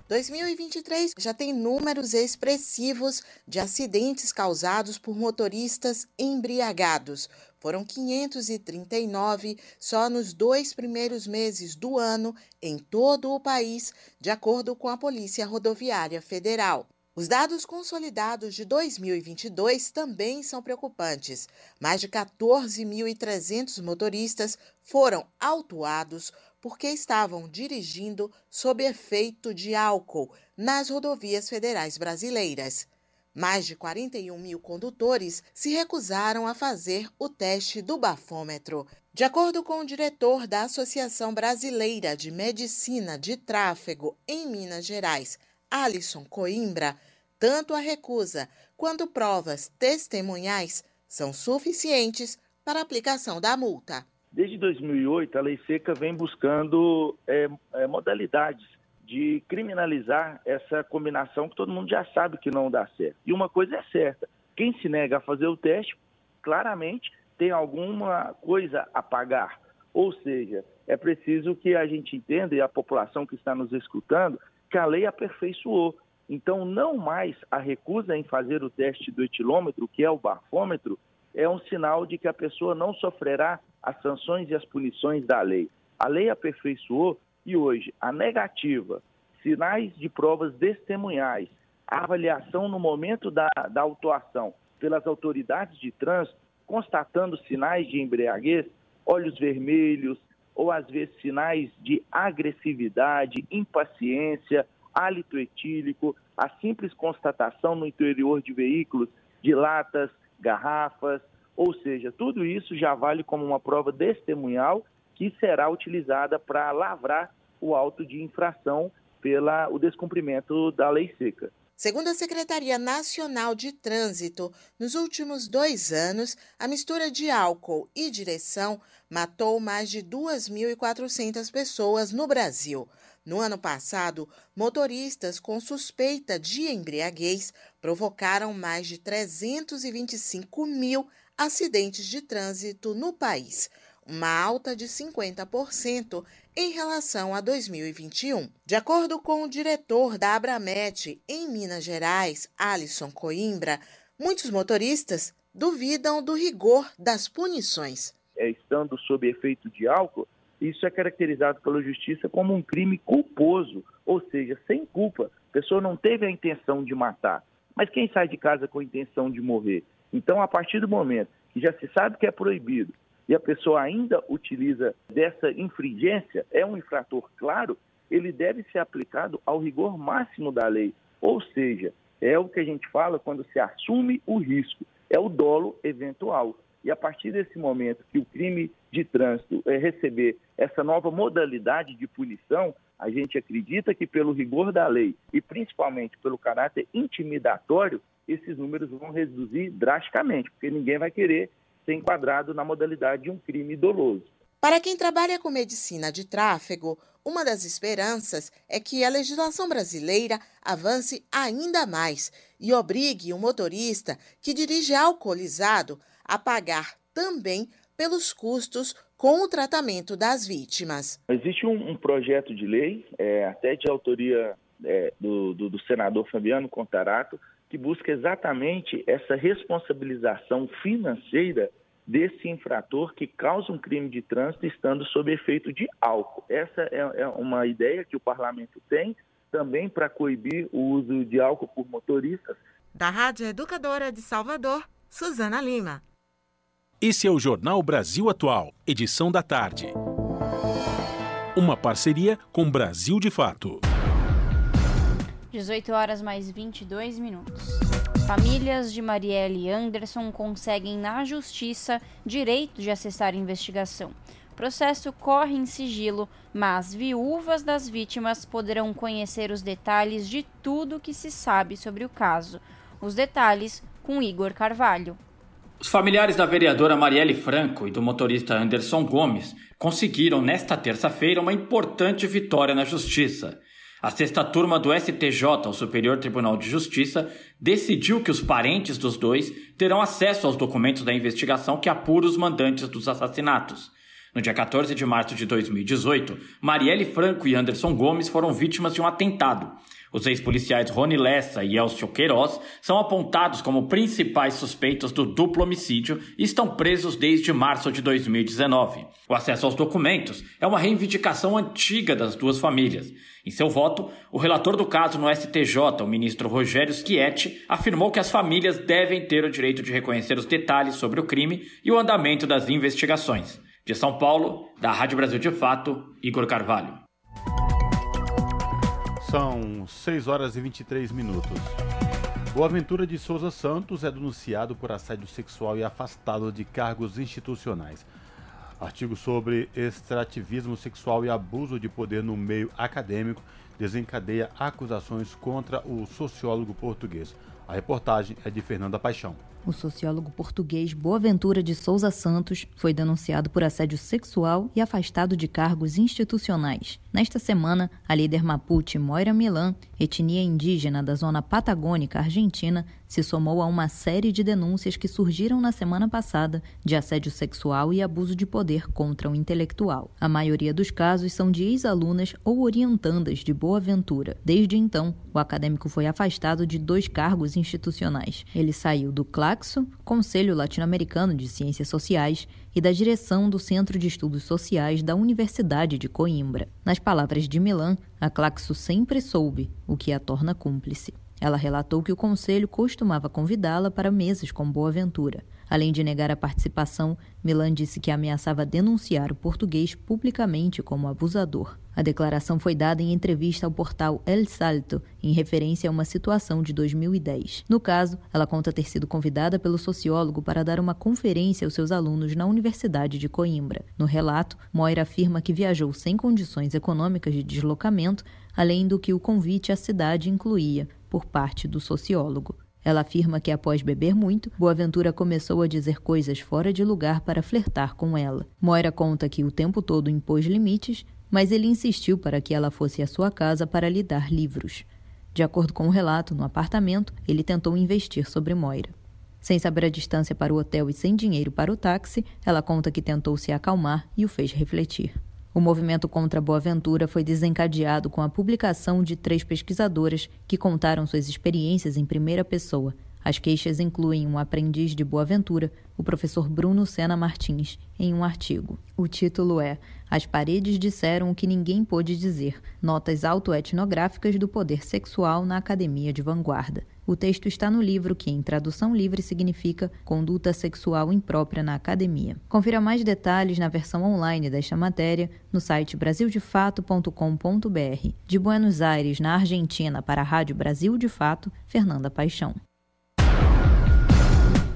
2023 já tem números expressivos de acidentes causados por motoristas embriagados. Foram 539 só nos dois primeiros meses do ano em todo o país, de acordo com a Polícia Rodoviária Federal. Os dados consolidados de 2022 também são preocupantes. Mais de 14.300 motoristas foram autuados porque estavam dirigindo sob efeito de álcool nas rodovias federais brasileiras. Mais de 41 mil condutores se recusaram a fazer o teste do bafômetro. De acordo com o diretor da Associação Brasileira de Medicina de Tráfego em Minas Gerais, Alisson Coimbra, tanto a recusa quanto provas testemunhais são suficientes para a aplicação da multa. Desde 2008, a lei seca vem buscando é, é, modalidades de criminalizar essa combinação que todo mundo já sabe que não dá certo. E uma coisa é certa: quem se nega a fazer o teste, claramente tem alguma coisa a pagar. Ou seja, é preciso que a gente entenda, e a população que está nos escutando, que a lei aperfeiçoou. Então, não mais a recusa em fazer o teste do etilômetro, que é o bafômetro, é um sinal de que a pessoa não sofrerá as sanções e as punições da lei. A lei aperfeiçoou e hoje a negativa, sinais de provas testemunhais, a avaliação no momento da, da autuação pelas autoridades de trânsito, constatando sinais de embriaguez, olhos vermelhos, ou às vezes sinais de agressividade, impaciência, hálito etílico, a simples constatação no interior de veículos de latas, garrafas, ou seja, tudo isso já vale como uma prova testemunhal que será utilizada para lavrar o auto de infração pelo descumprimento da lei seca. Segundo a Secretaria Nacional de Trânsito, nos últimos dois anos, a mistura de álcool e direção matou mais de 2.400 pessoas no Brasil. No ano passado, motoristas com suspeita de embriaguez provocaram mais de 325 mil acidentes de trânsito no país, uma alta de 50% em relação a 2021. De acordo com o diretor da Abramet em Minas Gerais, Alisson Coimbra, muitos motoristas duvidam do rigor das punições. É, estando sob efeito de álcool, isso é caracterizado pela justiça como um crime culposo, ou seja, sem culpa. A pessoa não teve a intenção de matar. Mas quem sai de casa com a intenção de morrer? Então, a partir do momento que já se sabe que é proibido e a pessoa ainda utiliza dessa infringência, é um infrator claro, ele deve ser aplicado ao rigor máximo da lei. Ou seja, é o que a gente fala quando se assume o risco, é o dolo eventual. E a partir desse momento que o crime de trânsito é receber essa nova modalidade de punição, a gente acredita que pelo rigor da lei e principalmente pelo caráter intimidatório, esses números vão reduzir drasticamente, porque ninguém vai querer ser enquadrado na modalidade de um crime doloso. Para quem trabalha com medicina de tráfego, uma das esperanças é que a legislação brasileira avance ainda mais e obrigue o motorista que dirige alcoolizado a pagar também pelos custos com o tratamento das vítimas. Existe um, um projeto de lei, é, até de autoria é, do, do, do, senador Fabiano Contarato, que busca exatamente essa responsabilização financeira desse infrator que causa um crime de trânsito estando sob efeito de álcool. Essa é, é uma ideia que o parlamento tem também para coibir o uso de álcool por motoristas. Da Rádio Educadora de Salvador, Suzana Lima. Esse é o Jornal Brasil Atual, edição da tarde. Uma parceria com Brasil de Fato. 18 horas mais 22 minutos. Famílias de Marielle Anderson conseguem na justiça direito de acessar investigação. Processo corre em sigilo, mas viúvas das vítimas poderão conhecer os detalhes de tudo que se sabe sobre o caso. Os detalhes com Igor Carvalho. Os familiares da vereadora Marielle Franco e do motorista Anderson Gomes conseguiram nesta terça-feira uma importante vitória na justiça. A sexta turma do STJ, o Superior Tribunal de Justiça, decidiu que os parentes dos dois terão acesso aos documentos da investigação que apura os mandantes dos assassinatos. No dia 14 de março de 2018, Marielle Franco e Anderson Gomes foram vítimas de um atentado. Os ex-policiais Rony Lessa e Elcio Queiroz são apontados como principais suspeitos do duplo homicídio e estão presos desde março de 2019. O acesso aos documentos é uma reivindicação antiga das duas famílias. Em seu voto, o relator do caso no STJ, o ministro Rogério Schietti, afirmou que as famílias devem ter o direito de reconhecer os detalhes sobre o crime e o andamento das investigações. De São Paulo, da Rádio Brasil de Fato, Igor Carvalho. São 6 horas e 23 minutos. Boaventura de Souza Santos é denunciado por assédio sexual e afastado de cargos institucionais. Artigo sobre extrativismo sexual e abuso de poder no meio acadêmico desencadeia acusações contra o sociólogo português. A reportagem é de Fernanda Paixão. O sociólogo português Boaventura de Souza Santos foi denunciado por assédio sexual e afastado de cargos institucionais. Nesta semana, a líder Mapuche Moira Milan, etnia indígena da zona patagônica argentina, se somou a uma série de denúncias que surgiram na semana passada de assédio sexual e abuso de poder contra o intelectual. A maioria dos casos são de ex-alunas ou orientandas de Boaventura. Desde então, o acadêmico foi afastado de dois cargos institucionais. Ele saiu do CLACSO, Conselho Latino-Americano de Ciências Sociais, e da direção do Centro de Estudos Sociais da Universidade de Coimbra. Nas palavras de Milan, a Claxo sempre soube, o que a torna cúmplice. Ela relatou que o conselho costumava convidá-la para mesas com Boaventura. Além de negar a participação, Milan disse que ameaçava denunciar o português publicamente como abusador. A declaração foi dada em entrevista ao portal El Salto, em referência a uma situação de 2010. No caso, ela conta ter sido convidada pelo sociólogo para dar uma conferência aos seus alunos na Universidade de Coimbra. No relato, Moira afirma que viajou sem condições econômicas de deslocamento, além do que o convite à cidade incluía, por parte do sociólogo. Ela afirma que após beber muito, Boaventura começou a dizer coisas fora de lugar para flertar com ela. Moira conta que o tempo todo impôs limites, mas ele insistiu para que ela fosse à sua casa para lhe dar livros. De acordo com o relato, no apartamento, ele tentou investir sobre Moira. Sem saber a distância para o hotel e sem dinheiro para o táxi, ela conta que tentou se acalmar e o fez refletir. O movimento contra Boaventura foi desencadeado com a publicação de três pesquisadoras que contaram suas experiências em primeira pessoa. As queixas incluem um aprendiz de Boaventura, o professor Bruno Sena Martins, em um artigo. O título é As paredes disseram o que ninguém pôde dizer: Notas autoetnográficas do poder sexual na academia de vanguarda. O texto está no livro, que em tradução livre significa Conduta Sexual Imprópria na Academia. Confira mais detalhes na versão online desta matéria no site brasildefato.com.br. De Buenos Aires, na Argentina, para a Rádio Brasil de Fato, Fernanda Paixão.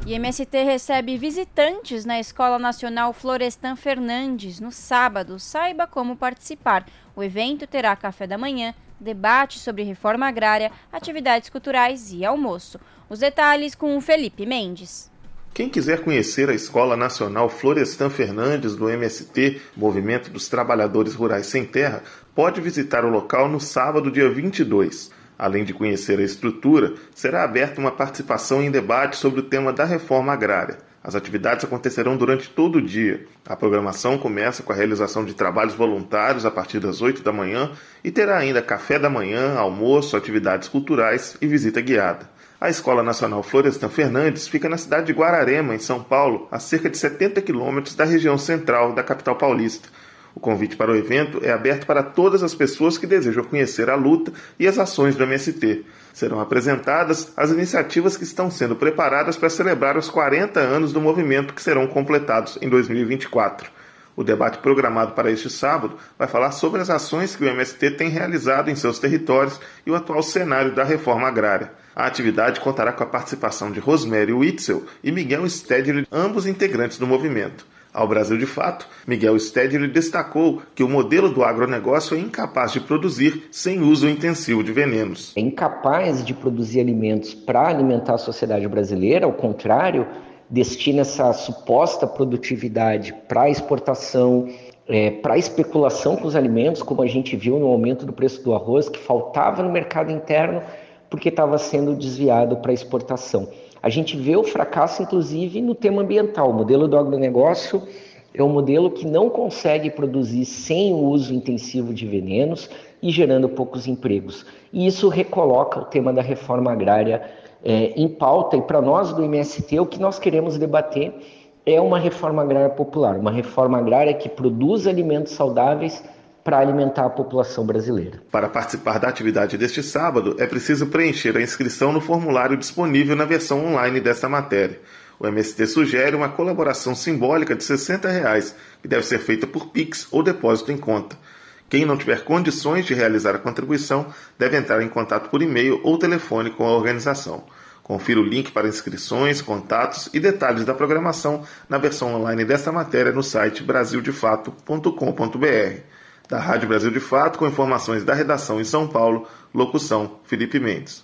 E MST recebe visitantes na Escola Nacional Florestan Fernandes no sábado. Saiba como participar. O evento terá café da manhã, debate sobre reforma agrária, atividades culturais e almoço. Os detalhes com o Felipe Mendes. Quem quiser conhecer a Escola Nacional Florestan Fernandes do MST, Movimento dos Trabalhadores Rurais Sem Terra, pode visitar o local no sábado, dia 22. Além de conhecer a estrutura, será aberta uma participação em debate sobre o tema da reforma agrária. As atividades acontecerão durante todo o dia. A programação começa com a realização de trabalhos voluntários a partir das 8 da manhã e terá ainda café da manhã, almoço, atividades culturais e visita guiada. A Escola Nacional Florestan Fernandes fica na cidade de Guararema, em São Paulo, a cerca de 70 quilômetros da região central da capital paulista. O convite para o evento é aberto para todas as pessoas que desejam conhecer a luta e as ações do MST. Serão apresentadas as iniciativas que estão sendo preparadas para celebrar os 40 anos do movimento que serão completados em 2024. O debate programado para este sábado vai falar sobre as ações que o MST tem realizado em seus territórios e o atual cenário da reforma agrária. A atividade contará com a participação de Rosemary Witzel e Miguel Stedley, ambos integrantes do movimento. Ao Brasil de Fato, Miguel Stedley destacou que o modelo do agronegócio é incapaz de produzir sem uso intensivo de venenos. É incapaz de produzir alimentos para alimentar a sociedade brasileira, ao contrário, destina essa suposta produtividade para exportação, é, para especulação com os alimentos, como a gente viu no aumento do preço do arroz, que faltava no mercado interno porque estava sendo desviado para exportação. A gente vê o fracasso, inclusive, no tema ambiental. O modelo do agronegócio é um modelo que não consegue produzir sem o uso intensivo de venenos e gerando poucos empregos. E isso recoloca o tema da reforma agrária é, em pauta. E para nós do MST, o que nós queremos debater é uma reforma agrária popular, uma reforma agrária que produz alimentos saudáveis para alimentar a população brasileira. Para participar da atividade deste sábado, é preciso preencher a inscrição no formulário disponível na versão online desta matéria. O MST sugere uma colaboração simbólica de 60 reais, que deve ser feita por Pix ou depósito em conta. Quem não tiver condições de realizar a contribuição deve entrar em contato por e-mail ou telefone com a organização. Confira o link para inscrições, contatos e detalhes da programação na versão online desta matéria no site brasildefato.com.br. Da Rádio Brasil de Fato, com informações da redação em São Paulo, locução Felipe Mendes.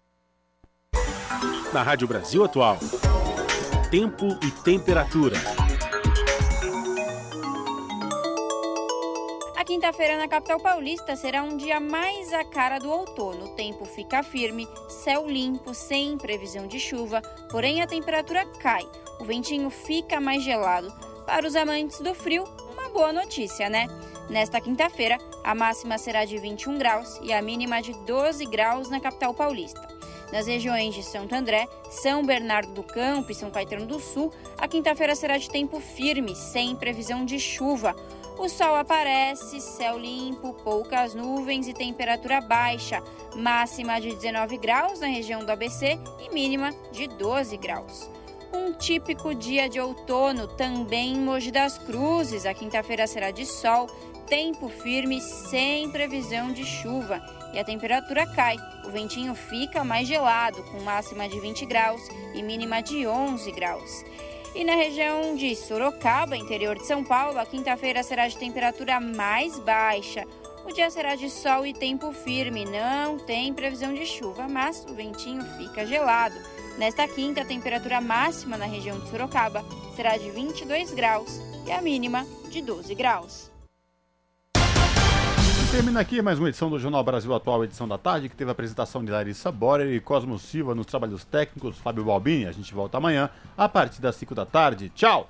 Na Rádio Brasil Atual, tempo e temperatura. quinta-feira na capital paulista será um dia mais a cara do outono. O tempo fica firme, céu limpo, sem previsão de chuva, porém a temperatura cai. O ventinho fica mais gelado. Para os amantes do frio, uma boa notícia, né? Nesta quinta-feira, a máxima será de 21 graus e a mínima de 12 graus na capital paulista. Nas regiões de Santo André, São Bernardo do Campo e São Caetano do Sul, a quinta-feira será de tempo firme, sem previsão de chuva. O sol aparece, céu limpo, poucas nuvens e temperatura baixa, máxima de 19 graus na região do ABC e mínima de 12 graus. Um típico dia de outono também em Mogi das Cruzes. A quinta-feira será de sol, tempo firme, sem previsão de chuva e a temperatura cai. O ventinho fica mais gelado, com máxima de 20 graus e mínima de 11 graus. E na região de Sorocaba, interior de São Paulo, a quinta-feira será de temperatura mais baixa. O dia será de sol e tempo firme, não tem previsão de chuva, mas o ventinho fica gelado. Nesta quinta, a temperatura máxima na região de Sorocaba será de 22 graus e a mínima de 12 graus. Termina aqui mais uma edição do Jornal Brasil Atual, edição da tarde, que teve a apresentação de Larissa Borer e Cosmo Silva nos trabalhos técnicos, Fábio Balbini. A gente volta amanhã a partir das 5 da tarde. Tchau!